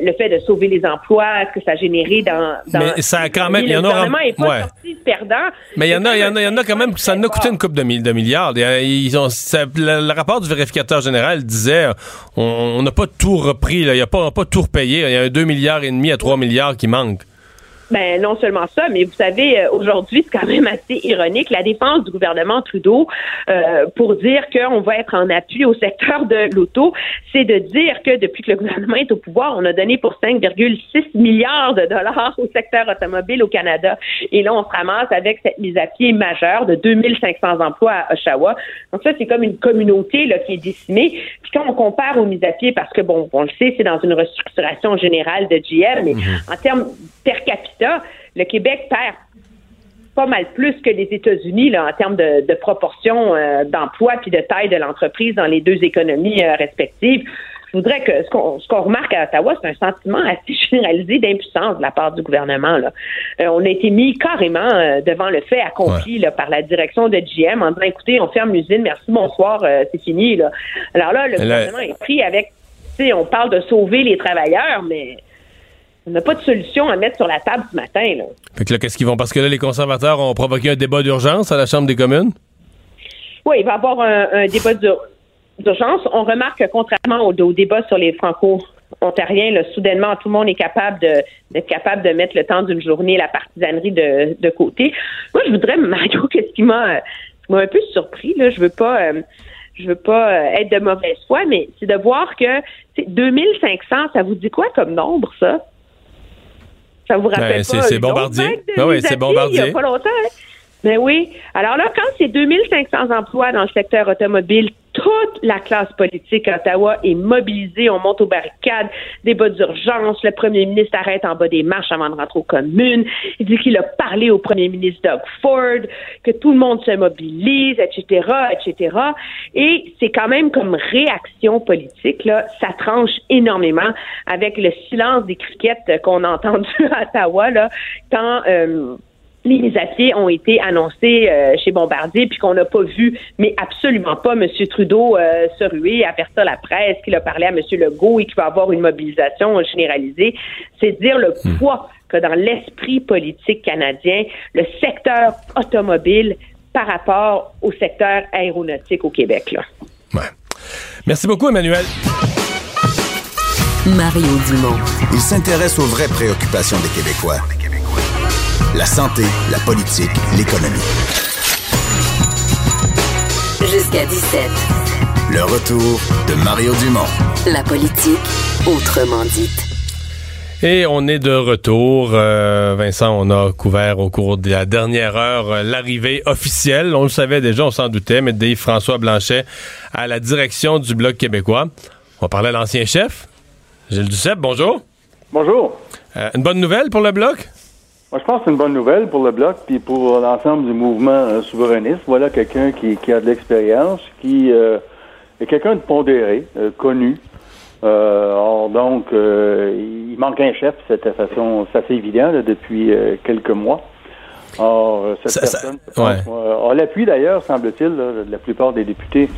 le fait de sauver les emplois, que ça a généré dans, dans Mais ça a quand même- il y le en a est pas ouais. sorti perdant. Mais il y en a, il y en a, il y en a quand même, ça en a coûté une coupe de, de milliards. Il y a- Ils ont, ça- le, le rapport du vérificateur général disait, on n'a pas tout repris, là. il n'y a pas, on n'a pas tout repayé. Il y a un 2 milliards et demi à 3 milliards qui manquent. Ben non seulement ça, mais vous savez, euh, aujourd'hui, c'est quand même assez ironique, la défense du gouvernement Trudeau euh, pour dire qu'on va être en appui au secteur de l'auto, c'est de dire que depuis que le gouvernement est au pouvoir, on a donné pour 5,6 milliards de dollars au secteur automobile au Canada. Et là, on se ramasse avec cette mise à pied majeure de 2500 emplois à Oshawa. Donc ça, c'est comme une communauté là, qui est décimée. Puis quand on compare aux mises à pied, parce que bon, on le sait, c'est dans une restructuration générale de GM, mais en termes per capita, le Québec perd pas mal plus que les États-Unis en termes de, de proportion euh, d'emploi puis de taille de l'entreprise dans les deux économies euh, respectives. Je voudrais que ce qu'on remarque à Ottawa, c'est un sentiment assez généralisé d'impuissance de la part du gouvernement. Là. Euh, on a été mis carrément euh, devant le fait accompli là, par la direction de GM en disant écoutez, on ferme l'usine, merci, bonsoir, c'est fini. Là. Alors là, le gouvernement est pris avec, on parle de sauver les travailleurs, mais on n'a pas de solution à mettre sur la table ce matin. Là. Fait que là, qu'est-ce qu'ils vont? Parce que là, les conservateurs ont provoqué un débat d'urgence à la Chambre des communes? Oui, il va y avoir un, un débat d'ur- d'urgence. On remarque que contrairement au, au débat sur les franco-ontariens, là, soudainement, tout le monde est capable de d'être capable de mettre le temps d'une journée la partisanerie de, de côté. Moi, je voudrais, Mario, qu'est-ce qui m'a ce qui m'a un peu surpris, là, je veux pas euh, je veux pas euh, être de mauvaise foi, mais c'est de voir que tu sais, 2500, ça vous dit quoi comme nombre, ça? Ça vous rappelle Ben, pas c'est- Bombardier. Ben oui, c'est Bombardier. Il y a pas longtemps, hein? Ben oui. Alors là, quand c'est 2500 emplois dans le secteur automobile, toute la classe politique à Ottawa est mobilisée. On monte aux barricades, débat d'urgence. Le premier ministre arrête en bas des marches avant de rentrer aux communes. Il dit qu'il a parlé au premier ministre Doug Ford, que tout le monde se mobilise, etc., etc. Et c'est quand même comme réaction politique, là, ça tranche énormément avec le silence des criquettes qu'on a entendu à Ottawa, là, quand... euh, les mises à pied ont été annoncées euh, chez Bombardier, puis qu'on n'a pas vu, mais absolument pas M. Trudeau euh, se ruer, avertir la presse, qu'il a parlé à M. Legault et qu'il va avoir une mobilisation généralisée. C'est dire le Hmm. poids que dans l'esprit politique canadien, le secteur automobile par rapport au secteur aéronautique au Québec. Là. Merci beaucoup, Emmanuel. Mario Dumont. Il s'intéresse aux vraies préoccupations des Québécois. La santé, la politique, l'économie. Jusqu'à 17. Le retour de Mario Dumont. La politique, autrement dite. Et on est de retour. Euh, Vincent, on a couvert au cours de la dernière heure euh, l'arrivée officielle. On le savait déjà, on s'en doutait, mais de François Blanchet à la direction du Bloc québécois. On va parler à l'ancien chef, Gilles Duceppe. Bonjour. Bonjour. Euh, une bonne nouvelle pour le Bloc? Moi, je pense que c'est une bonne nouvelle pour le Bloc puis pour l'ensemble du mouvement euh, souverainiste. Voilà quelqu'un qui, qui a de l'expérience, qui euh, est quelqu'un de pondéré, euh, connu. Euh, or, donc, euh, il manque un chef, c'est façon, c'est assez évident là, depuis euh, quelques mois. Or, cette Ça- ça- personne, pense, ouais. a l'appui d'ailleurs, semble-t-il, de la plupart des députés.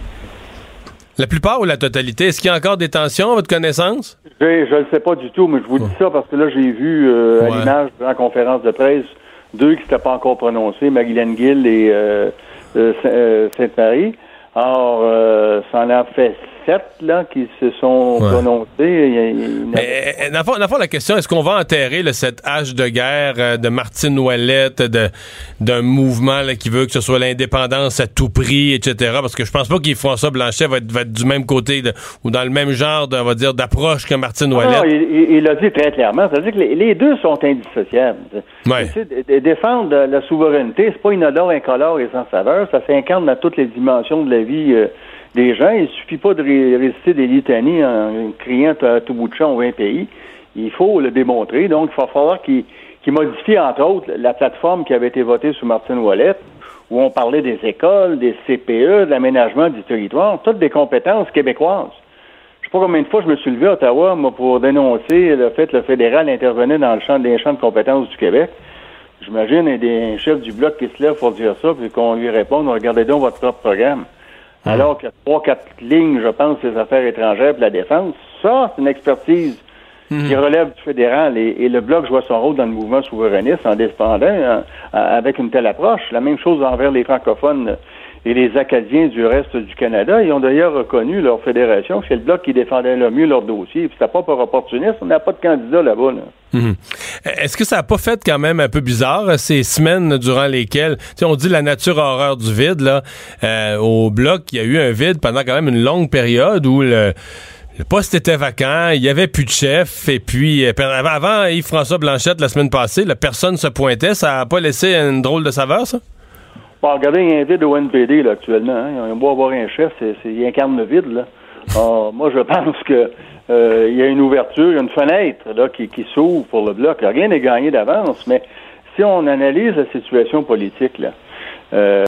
La plupart ou la totalité? Est-ce qu'il y a encore des tensions à votre connaissance? Je je le sais pas du tout, mais je vous dis ça parce que là, j'ai vu euh, à l'image de la conférence de presse deux qui s'étaient pas encore prononcés, Magdalene Gill et euh, euh, euh, Sainte-Marie. Or, ça en a fait sept là, qui se sont Ouais. prononcés. A- a- Mais euh, dans le fond- dans le fond, la question, est-ce qu'on va enterrer là, cette hache de guerre euh, de Martine Ouellette, d'un mouvement là, qui veut que ce soit l'indépendance à tout prix, etc. Parce que je pense pas qu'il François Blanchet va être, va être du même côté de- ou dans le même genre, de, on va dire, d'approche que Martine Ah Ouellette. non, il, il- l'a dit très clairement. C'est-à-dire que les, les deux sont indissociables. Ouais. Tu sais, de- de- défendre la souveraineté, c'est pas inodore, incolore et sans saveur. Ça s'incarne dans toutes les dimensions de la vie euh, des gens. Il suffit pas de ré- réciter des litanies en criant à tout bout de champ au 20 pays. Il faut le démontrer. Donc, il va falloir qu'il modifie, entre autres, la plateforme qui avait été votée sous Martine Ouellette, où on parlait des écoles, des CPE, de l'aménagement du territoire, toutes des compétences québécoises. Je sais pas combien de fois je me suis levé à Ottawa, moi, pour dénoncer le fait que le fédéral intervenait dans le champ des champs de compétences du Québec. J'imagine un des chefs du bloc qui se lève pour dire ça, puis qu'on lui réponde, regardez donc votre propre programme. Alors qu'il y a trois, quatre lignes, je pense, les affaires étrangères et la défense. Ça, c'est une expertise qui relève du fédéral et, et le bloc joue son rôle dans le mouvement souverainiste en défendant hein, avec une telle approche. La même chose envers les francophones et les Acadiens du reste du Canada. Ils ont d'ailleurs reconnu leur fédération c'est le bloc qui défendait le mieux leur dossier. Puis c'était pas par opportunisme, on n'a pas de candidat là-bas. Là. Mhm. Est-ce que ça n'a pas fait quand même un peu bizarre euh, ces semaines durant lesquelles, on dit la nature a horreur du vide, là, euh, au bloc, il y a eu un vide pendant quand même une longue période où le, poste était vacant, il y avait plus de chef, et puis euh, avant, Yves-François Blanchette la semaine passée, la personne se pointait, ça n'a pas laissé une drôle de saveur, ça? Regardez, il y a un vide au NPD là, actuellement. Hein. Ils ont beau avoir un chef, c'est, c'est, il incarne le vide. Là. Moi, je pense que euh, il y a une ouverture, il y a une fenêtre là, qui, qui s'ouvre pour le bloc. Rien n'est gagné d'avance, mais si on analyse la situation politique, là, euh,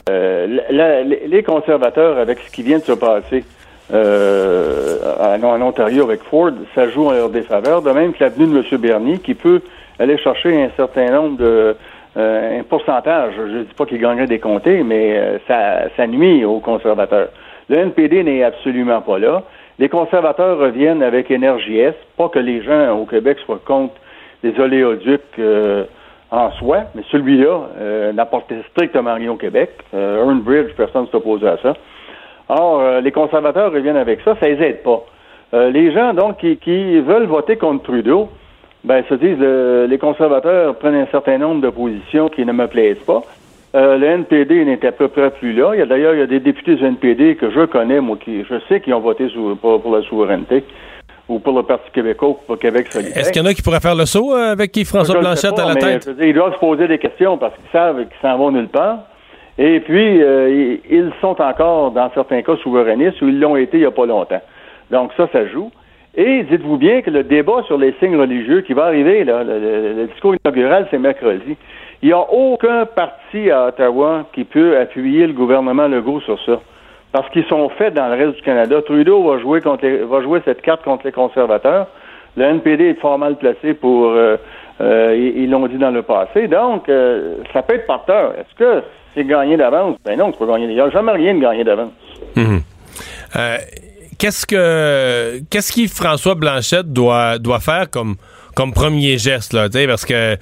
les conservateurs, avec ce qui vient de se passer euh, en, en Ontario avec Ford, ça joue en leur défaveur, de même que l'avenue de M. Bernier, qui peut aller chercher un certain nombre de euh, un pourcentage. Je ne dis pas qu'il gagnerait des comtés, mais euh, ça, ça nuit aux conservateurs. Le NPD n'est absolument pas là. Les conservateurs reviennent avec Énergie S. Pas que les gens au Québec soient contre les oléoducs euh, en soi, mais celui-là euh, n'apportait strictement rien au Québec. Euh, Earnbridge, personne ne s'oppose à ça. Or, euh, les conservateurs reviennent avec ça, ça les aide pas. Euh, les gens, donc, qui, qui veulent voter contre Trudeau, ben, se disent, euh, les conservateurs prennent un certain nombre de positions qui ne me plaisent pas. Euh, le NPD n'est à peu près plus là. Il y a d'ailleurs il y a des députés du NPD que je connais, moi, qui je sais qui ont voté pour, pour la souveraineté ou pour le Parti québécois ou pour Québec solidaire. Est-ce qu'il y en a qui pourraient faire le saut euh, avec Je le sais Blanchette pas, à la tête? dire, ils doivent se poser des questions parce qu'ils savent qu'ils s'en vont nulle part. Et puis, euh, ils- ils sont encore, dans certains cas, souverainistes ou ils l'ont été il n'y a pas longtemps. Donc ça, ça joue. Et dites-vous bien que le débat sur les signes religieux qui va arriver, là, le, discours inaugural, c'est mercredi. Il n'y a aucun parti à Ottawa qui peut appuyer le gouvernement Legault sur ça. Parce qu'ils sont faits dans le reste du Canada. Trudeau va jouer contre les- va jouer cette carte contre les conservateurs. Le NPD est fort mal placé pour... Euh, euh, ils l'ont dit dans le passé. Donc, euh, ça peut être porteur. Est-ce que c'est gagné d'avance? Ben non, c'est pas gagné. Il n'y a jamais rien de gagné d'avance. Mhm. Qu'est-ce que qu'est-ce qui François Blanchette doit doit faire comme comme premier geste là, parce que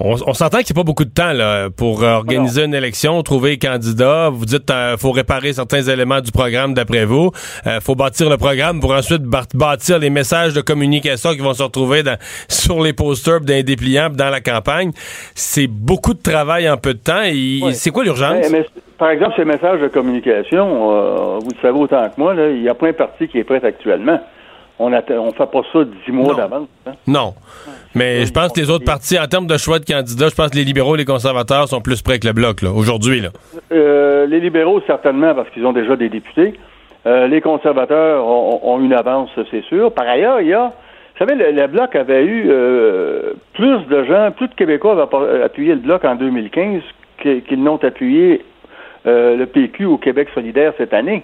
on, on s'entend qu'il n'y a pas beaucoup de temps là, pour organiser une élection, trouver les candidats. Vous dites euh, faut réparer certains éléments du programme d'après vous. Euh, faut bâtir le programme pour ensuite bâtir les messages de communication qui vont se retrouver dans- sur les posters, dans les dépliants, dans la campagne. C'est beaucoup de travail en peu de temps. Et Oui. C'est quoi l'urgence? Mais, par exemple, ces messages de communication, euh, vous le savez autant que moi, il n'y a pas un parti qui est prêt actuellement. On ne on fait pas ça dix mois d'avance. hein. Non. Mais je pense que les autres partis, en termes de choix de candidats, je pense que les libéraux et les conservateurs sont plus près que le bloc, là, aujourd'hui. Là. Euh, les libéraux, certainement, parce qu'ils ont déjà des députés. Euh, les conservateurs ont, ont une avance, c'est sûr. Par ailleurs, il y a... Vous savez, le, le Bloc avait eu euh, plus de gens, plus de Québécois avaient appuyé le Bloc en 2015 que- qu'ils n'ont appuyé le PQ au Québec solidaire cette année.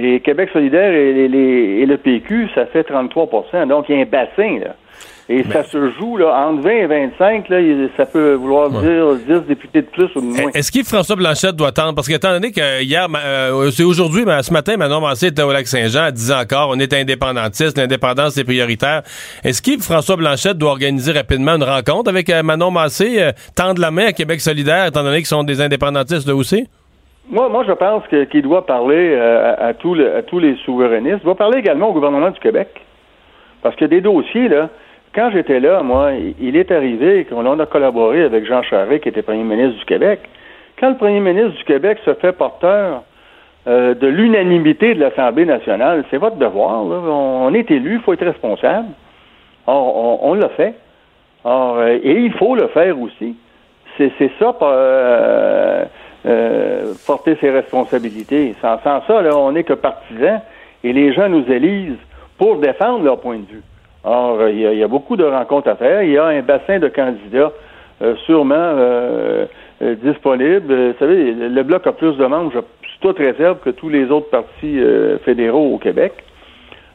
Et Québec solidaire et, les- les- et le PQ, ça fait 33 Donc, il y a un bassin, là. Et ça se joue, là, entre 20 et 25, là, ça peut vouloir dire 10 députés de plus ou de moins. Est-ce qu'il François Blanchette doit attendre? Parce qu'étant donné que hier, euh, c'est aujourd'hui, mais ce matin, Manon Massé était au Lac-Saint-Jean, elle disait encore, on est indépendantiste, l'indépendance est prioritaire. Est-ce qu'il François Blanchette doit organiser rapidement une rencontre avec euh, Manon Massé, euh, tendre la main à Québec solidaire, étant donné qu'ils sont des indépendantistes là aussi? Moi, moi, je pense qu'il doit parler euh, à, tous les souverainistes. Il doit parler également au gouvernement du Québec. Parce que des dossiers, là, quand j'étais là, moi, il- est arrivé qu'on on a collaboré avec Jean Charest, qui était premier ministre du Québec. Quand le premier ministre du Québec se fait porteur euh, de l'unanimité de l'Assemblée nationale, c'est votre devoir. là. On, est élu, il faut être responsable. Or, on, l'a fait. Or, euh, et il faut le faire aussi. C'est c'est ça, euh, euh, porter ses responsabilités. Sans, ça, là, on n'est que partisans et les gens nous élisent pour défendre leur point de vue. Or, euh, il y, a- beaucoup de rencontres à faire. Il y a un bassin de candidats euh, sûrement disponible. Vous savez, le Bloc a plus de membres, suis toute réserve, que tous les autres partis fédéraux au Québec.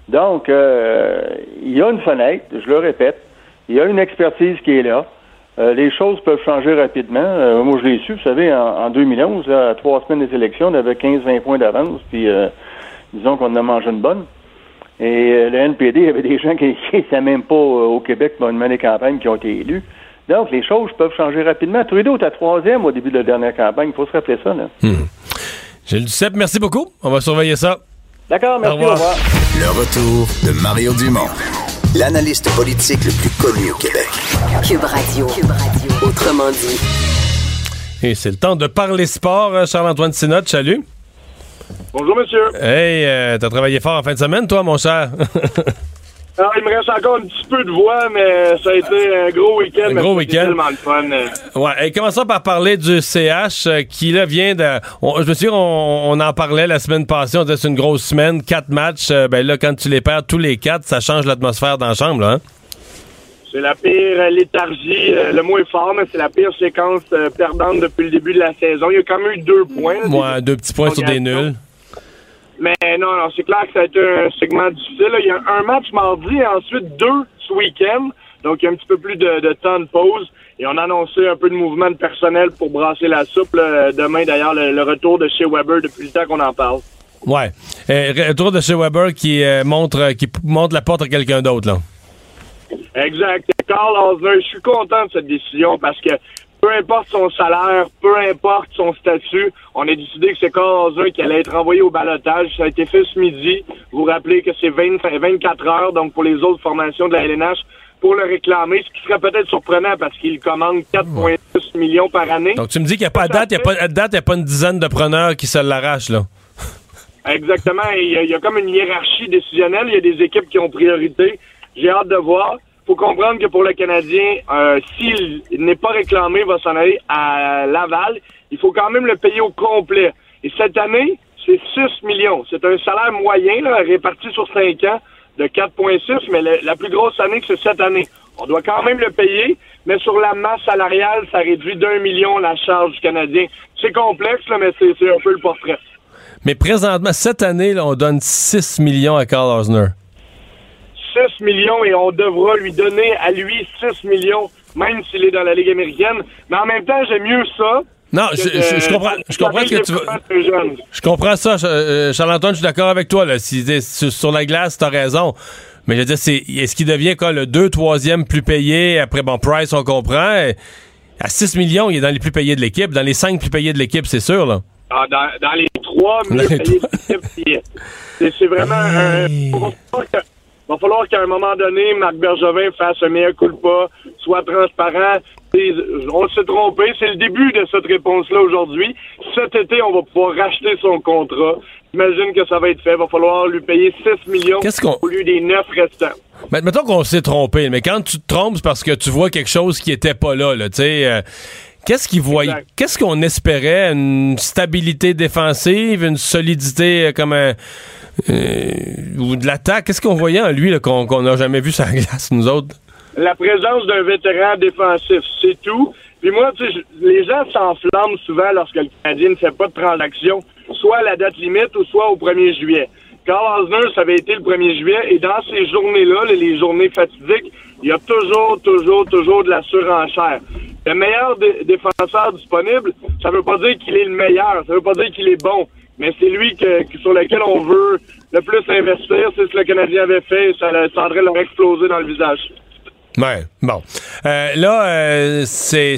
Donc, il y a une fenêtre, je le répète, il y a une expertise qui est là. Euh, les choses peuvent changer rapidement. Euh, moi, je l'ai su, vous savez, en, en 2011, là, à trois semaines des élections, on avait 15-20 points d'avance, puis euh, disons qu'on en a mangé une bonne. Et euh, le NPD, il y avait des gens qui n'étaient même pas euh, au Québec pour une menée campagne qui ont été élus. Donc, les choses peuvent changer rapidement. Trudeau était à troisième au début de la dernière campagne. Il faut se rappeler ça. Là. Gilles Duceppe, merci beaucoup. On va surveiller ça. D'accord, merci. Au revoir. Au revoir. Le retour de Mario Dumont, l'analyste politique le plus connu au Québec. Cube Radio. Cube Radio. Autrement dit. Et c'est le temps de parler sport. Euh, Charles-Antoine Sinotte, salut. Bonjour, monsieur. Hey, euh, t'as travaillé fort en fin de semaine, toi, mon cher? Alors, il me reste encore un petit peu de voix, mais ça a été un gros week-end. Un gros week-end. tellement le fun. Ouais, et commençons par parler du CH euh, qui là vient de. on- je me souviens, on, on en parlait la semaine passée, on disait c'est une grosse semaine, quatre matchs. euh, ben là, quand tu les perds tous les quatre, ça change l'atmosphère dans la chambre, là. hein? C'est la pire léthargie, euh, le mot est fort, mais c'est la pire séquence perdante depuis le début de la saison. Il y a quand même eu deux points. Ouais, deux petits points sur des nuls. Mais non, non, c'est clair que ça a été un segment difficile. là. Il y a un match mardi et ensuite deux ce week-end. Donc, il y a un petit peu plus de, de temps de pause. Et on a annoncé un peu de mouvement de personnel pour brasser la soupe. là. Demain, d'ailleurs, le, le retour de chez Weber depuis le temps qu'on en parle. Ouais. Euh, retour de chez Weber qui euh, montre euh, qui montre la porte à quelqu'un d'autre, là. Exact. Carl je suis content de cette décision parce que peu importe son salaire, peu importe son statut, on a décidé que c'est Osner qui allait être envoyé au balotage. Ça a été fait ce midi. Vous vous rappelez que c'est 20 24 heures, donc pour les autres formations de la LNH, pour le réclamer, ce qui serait peut-être surprenant parce qu'il commande 4,6 millions par année. Donc tu me dis qu'il n'y a pas à date, il n'y a date, y a pas une dizaine de preneurs qui se l'arrachent, là. Exactement. Et Il y, a, il y a comme une hiérarchie décisionnelle. Il y a des équipes qui ont priorité. J'ai hâte de voir. Faut comprendre que pour le Canadien, euh, s'il n'est pas réclamé, il va s'en aller à Laval. Il faut quand même le payer au complet. Et cette année, c'est 6 millions. C'est un salaire moyen là, réparti sur 5 ans de 4,6, mais la plus grosse année, c'est cette année. On doit quand même le payer, mais sur la masse salariale, ça réduit d'un million la charge du Canadien. C'est complexe, là, mais c'est c'est un peu le portrait. Mais présentement, cette année, là, on donne 6 millions à Carl Osner. 6 millions et on devra lui donner à lui 6 millions, même s'il est dans la Ligue américaine. Mais en même temps, j'aime mieux ça. Non, je, je- je comprends, je comprends ce que tu veux. Je comprends ça, euh, Charles-Antoine, je suis d'accord avec toi. Là. Si, sur, la glace, t'as raison. Mais je veux dire, c'est, est-ce qu'il devient quoi, le 2 3e plus payé? Après, bon, Price, on comprend. Et À 6 millions, il est dans les plus payés de l'équipe. Dans les 5 plus payés de l'équipe, c'est sûr. Là. Ah, dans, dans les trois mieux Dans les payés de l'équipe, c'est vraiment un. Va falloir que- va falloir qu'à un moment donné, Marc Bergevin fasse un meilleur coup de pas, soit transparent. Et On s'est trompé. C'est le début de cette réponse-là aujourd'hui. Cet été, on va pouvoir racheter son contrat. J'imagine que ça va être fait. Il va falloir lui payer 6 millions au lieu des 9 restants. Mais mettons qu'on s'est trompé, mais quand tu te trompes, c'est parce que tu vois quelque chose qui était pas là, là, tu sais. euh, qu'est-ce qu'il voyait, qu'est-ce qu'on espérait, une stabilité défensive, une solidité euh, comme un ou de l'attaque, qu'est-ce qu'on voyait en lui qu'on n'a jamais vu sur la glace nous autres? La présence d'un vétéran défensif, c'est tout. Puis moi, tu sais, les gens s'enflamment souvent lorsque le Canadien ne fait pas de transaction, soit à la date limite ou soit au 1er juillet. Carl Osner, ça avait été le 1er juillet, et dans ces journées-là, les- journées fatidiques, il y a toujours, toujours, toujours de la surenchère. Le meilleur dé- défenseur disponible, ça veut pas dire qu'il est le meilleur, ça veut pas dire qu'il est bon, mais c'est lui que, sur lequel on veut le plus investir. C'est ce que le Canadien avait fait, et ça, ça devrait leur exploser dans le visage. Ouais, bon. Euh, là, euh, c'est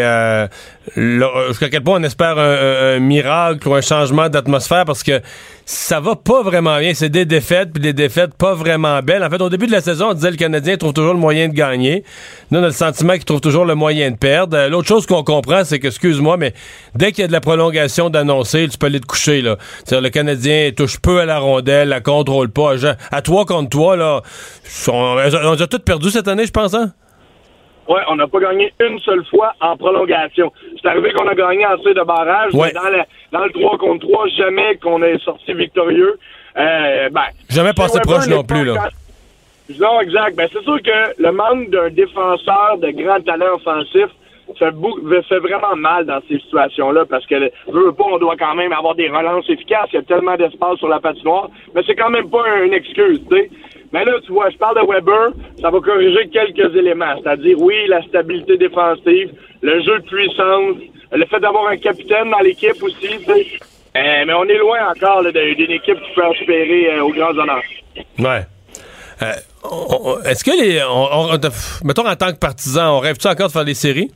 euh, jusqu'à quel point on espère un, un- miracle ou un changement d'atmosphère parce que ça va pas vraiment bien. C'est des défaites puis des défaites pas vraiment belles. En fait, au début de la saison, on disait le Canadien trouve toujours le moyen de gagner. Nous, on a le sentiment qu'il trouve toujours le moyen de perdre. Euh, L'autre chose qu'on comprend, c'est que, excuse-moi, mais dès qu'il y a de la prolongation d'annoncer, tu peux aller te coucher là. C'est-à-dire le Canadien touche peu à la rondelle, la contrôle pas. À toi contre toi là, on, on a tous perdu cette année, je pense. Hein? Ouais, on n'a pas gagné une seule fois en prolongation. C'est arrivé qu'on a gagné en tir de barrage, Ouais. mais dans, la- dans le 3 contre 3, jamais qu'on est sorti victorieux. Euh, ben, Jamais passé proche non plus, là. quand- Non, exact. Ben, c'est sûr que le manque d'un défenseur de grand talent offensif fait, bou- fait vraiment mal dans ces situations-là parce que, veut, pas, on doit quand même avoir des relances efficaces. Il y a tellement d'espace sur la patinoire. Mais c'est quand même pas un- une excuse, tu sais. Mais là, tu vois, je parle de Weber, ça va corriger quelques éléments. C'est-à-dire, oui, la stabilité défensive, le jeu de puissance, le fait d'avoir un capitaine dans l'équipe aussi. Euh, mais on est loin encore d'une équipe qui peut aspirer euh, aux grands honneurs. Ouais. Euh, Est-ce que les. On, mettons, en tant que partisan, on rêve-tu encore de faire des séries?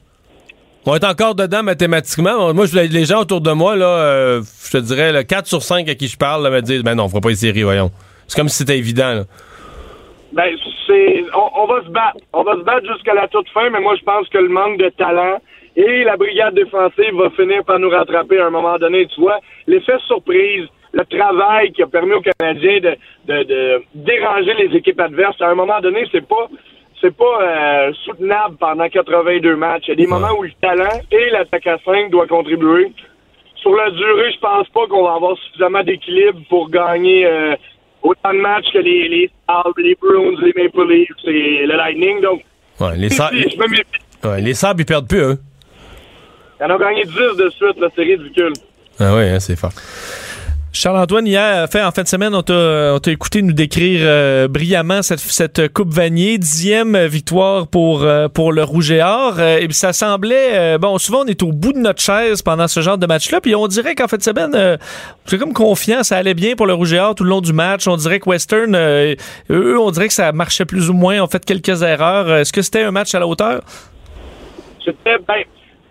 On est encore dedans mathématiquement. Moi, les gens autour de moi, là, euh, je te dirais, là, 4 sur 5 à qui je parle, me disent Ben non, on fera pas les séries, voyons. C'est comme si c'était évident. Ben, c'est, on, on va se battre. On va se battre jusqu'à la toute fin, mais moi, je pense que le manque de talent et la brigade défensive va finir par nous rattraper à un moment donné. Tu vois, l'effet surprise, le travail qui a permis aux Canadiens de, de, de déranger les équipes adverses, à un moment donné, c'est pas, c'est pas euh, soutenable pendant 82 matchs. Il y a des moments où le talent et l'attaque à 5 doivent contribuer. Sur la durée, je pense pas qu'on va avoir suffisamment d'équilibre pour gagner euh, autant de matchs que les, les les Bruins, les Maple Leafs et le Lightning. Donc, Ouais, les, sa- si, je me méfie. ouais, les sables, ils perdent plus, eux. Ils en ont gagné 10 de suite, là, c'est ridicule. Ah oui, hein, c'est fort. Charles-Antoine, hier, fait, en fin de semaine, on t'a écouté nous décrire euh, brillamment cette, cette Coupe Vanier, dixième victoire pour, euh, pour le Rouge et Or. Euh, et puis ça semblait, euh, bon, souvent on est au bout de notre chaise pendant ce genre de match-là, puis on dirait qu'en fin de semaine, euh, c'est comme confiant, ça allait bien pour le Rouge et Or tout le long du match. On dirait que Western, euh, eux, on dirait que ça marchait plus ou moins, on fait quelques erreurs. Est-ce que c'était un match à la hauteur? C'était, ben,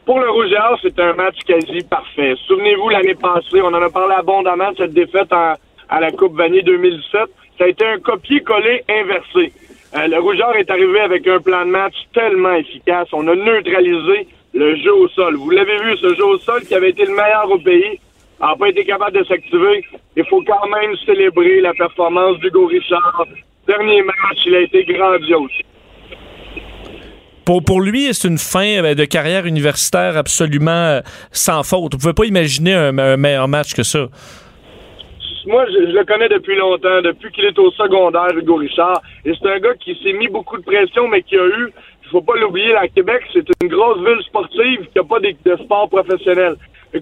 pour le Rouge et c'était un match quasi parfait. Souvenez-vous, l'année passée, on en a parlé abondamment de cette défaite à la Coupe Vanier 2017. Ça a été un copier-coller inversé. Euh, le Rouge et Or est arrivé avec un plan de match tellement efficace. On a neutralisé le jeu au sol. Vous l'avez vu, ce jeu au sol qui avait été le meilleur au pays n'a pas été capable de s'activer. Il faut quand même célébrer la performance d'Hugo Richard. Dernier match, il a été grandiose. Pour, lui, c'est une fin euh, de carrière universitaire absolument euh, sans faute. Vous pouvez pas imaginer un, meilleur match que ça. moi, je, le connais depuis longtemps, depuis qu'il est au secondaire, Hugo Richard. Et c'est un gars qui s'est mis beaucoup de pression, mais qui a eu, il faut pas l'oublier, à Québec, c'est une grosse ville sportive qui n'a pas de, de sport professionnel.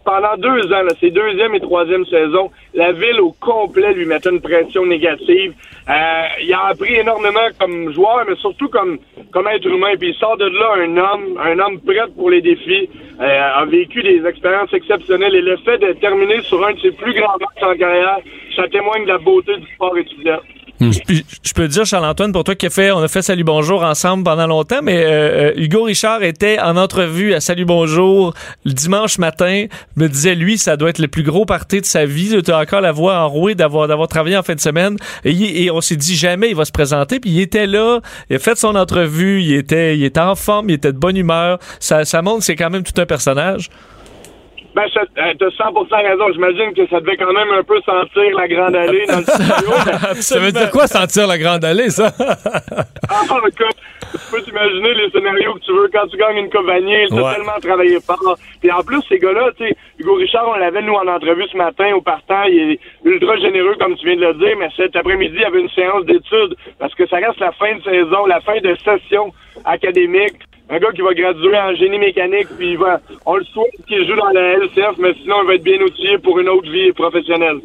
Pendant deux ans, là, ses deuxième et troisième saisons, la ville au complet lui mettait une pression négative. Euh, il a appris énormément comme joueur, mais surtout comme, comme être humain. Puis il sort de là un homme, un homme prêt pour les défis, euh, a vécu des expériences exceptionnelles. Et le fait de terminer sur un de ses plus grands matchs en carrière, ça témoigne de la beauté du sport étudiant. Puis, je peux dire, Charles-Antoine, pour toi qui a fait, on a fait Salut Bonjour ensemble pendant longtemps, mais euh, euh, Hugo Richard était en entrevue à Salut Bonjour le dimanche matin, me disait, lui, ça doit être le plus gros parti de sa vie. Tu as encore la voix enrouée d'avoir, d'avoir travaillé en fin de semaine. Et, et on s'est dit, jamais il va se présenter. Puis il était là, il a fait son entrevue, il était, il était en forme, il était de bonne humeur. Ça, ça montre que c'est quand même tout un personnage. Ben, euh, t'as 100% raison. J'imagine que ça devait quand même un peu sentir la grande allée dans le studio. Ça veut dire quoi sentir la grande allée, ça? Ah, écoute, tu peux t'imaginer les scénarios que tu veux quand tu gagnes une coupe t'as Ouais. tellement travaillé fort. Puis en plus, ces gars-là, tu sais, Hugo Richard, on l'avait nous en entrevue ce matin au partant, il est ultra généreux comme tu viens de le dire, mais cet après-midi, il y avait une séance d'études parce que ça reste la fin de saison, la fin de session académique. Un gars qui va graduer en génie mécanique, puis il va, on le souhaite qu'il joue dans la LCF, mais sinon, il va être bien outillé pour une autre vie professionnelle.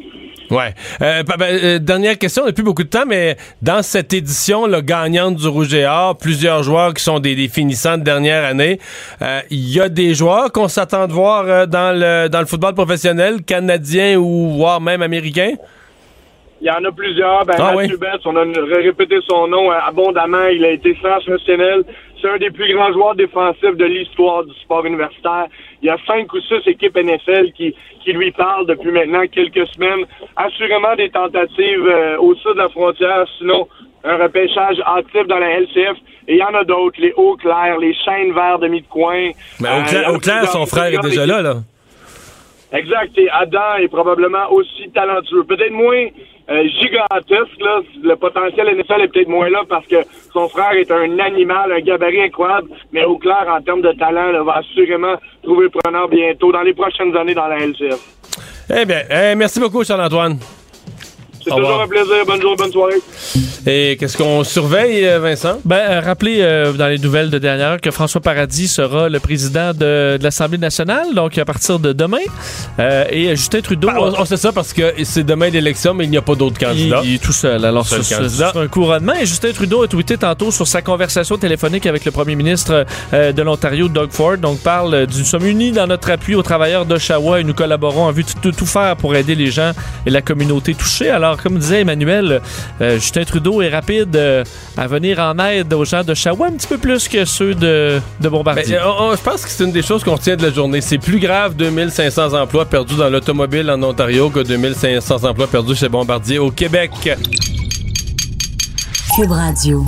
Ouais. Euh, ben, euh, dernière question, on n'a plus beaucoup de temps, mais dans cette édition là, gagnante du Rouge et Or, plusieurs joueurs qui sont des, des finissants de dernière année. Euh, Il y a des joueurs qu'on s'attend de voir euh, dans le dans le football professionnel, canadien ou voire même américain. Il y en a plusieurs. Ben, Ah Mathieu oui. Betts, on a ré- répété son nom euh, abondamment. Il a été sensationnel. C'est un des plus grands joueurs défensifs de l'histoire du sport universitaire. Il y a cinq ou six équipes NFL qui, qui lui parlent depuis maintenant quelques semaines. Assurément des tentatives euh, au sud de la frontière, sinon un repêchage actif dans la LCF. Et il y en a d'autres, les Eau Claire, les Chaînes Verts de mi-de-coin. Mais Euh, au clair, au clair, son frère est déjà là, là. Exact. Et Adam est probablement aussi talentueux. Peut-être moins euh, gigantesque. Là. Le potentiel NFL est peut-être moins là parce que son frère est un animal, un gabarit incroyable. Mais au clair, en termes de talent, là, va assurément trouver preneur bientôt dans les prochaines années dans la LCF. Eh bien, eh, merci beaucoup, Charles-Antoine. C'est toujours revoir. un plaisir. Bonne journée, bonne soirée. Et qu'est-ce qu'on surveille, euh, Vincent? Ben, euh, rappelez euh, dans les nouvelles de dernière heure que François Paradis sera le président de, de l'Assemblée nationale, donc à partir de demain. Euh, et Justin Trudeau. Ben, on, on sait ça parce que c'est demain l'élection, mais il n'y a pas d'autres candidats. il est tout seul. Alors, c'est c'est un couronnement. Et Justin Trudeau a tweeté tantôt sur sa conversation téléphonique avec le premier ministre euh, de l'Ontario, Doug Ford. Donc, parle du Nous sommes unis dans notre appui aux travailleurs d'Oshawa et nous collaborons en vue de tout, tout faire pour aider les gens et la communauté touchée. Alors, comme disait Emmanuel, euh, Justin Trudeau est rapide euh, à venir en aide aux gens d'Oshawa un petit peu plus que ceux de, de Bombardier. Ben, on- on- je pense que c'est une des choses qu'on retient de la journée. C'est plus grave 2500 emplois perdus dans l'automobile en Ontario que 2500 emplois perdus chez Bombardier au Québec. Cube Radio.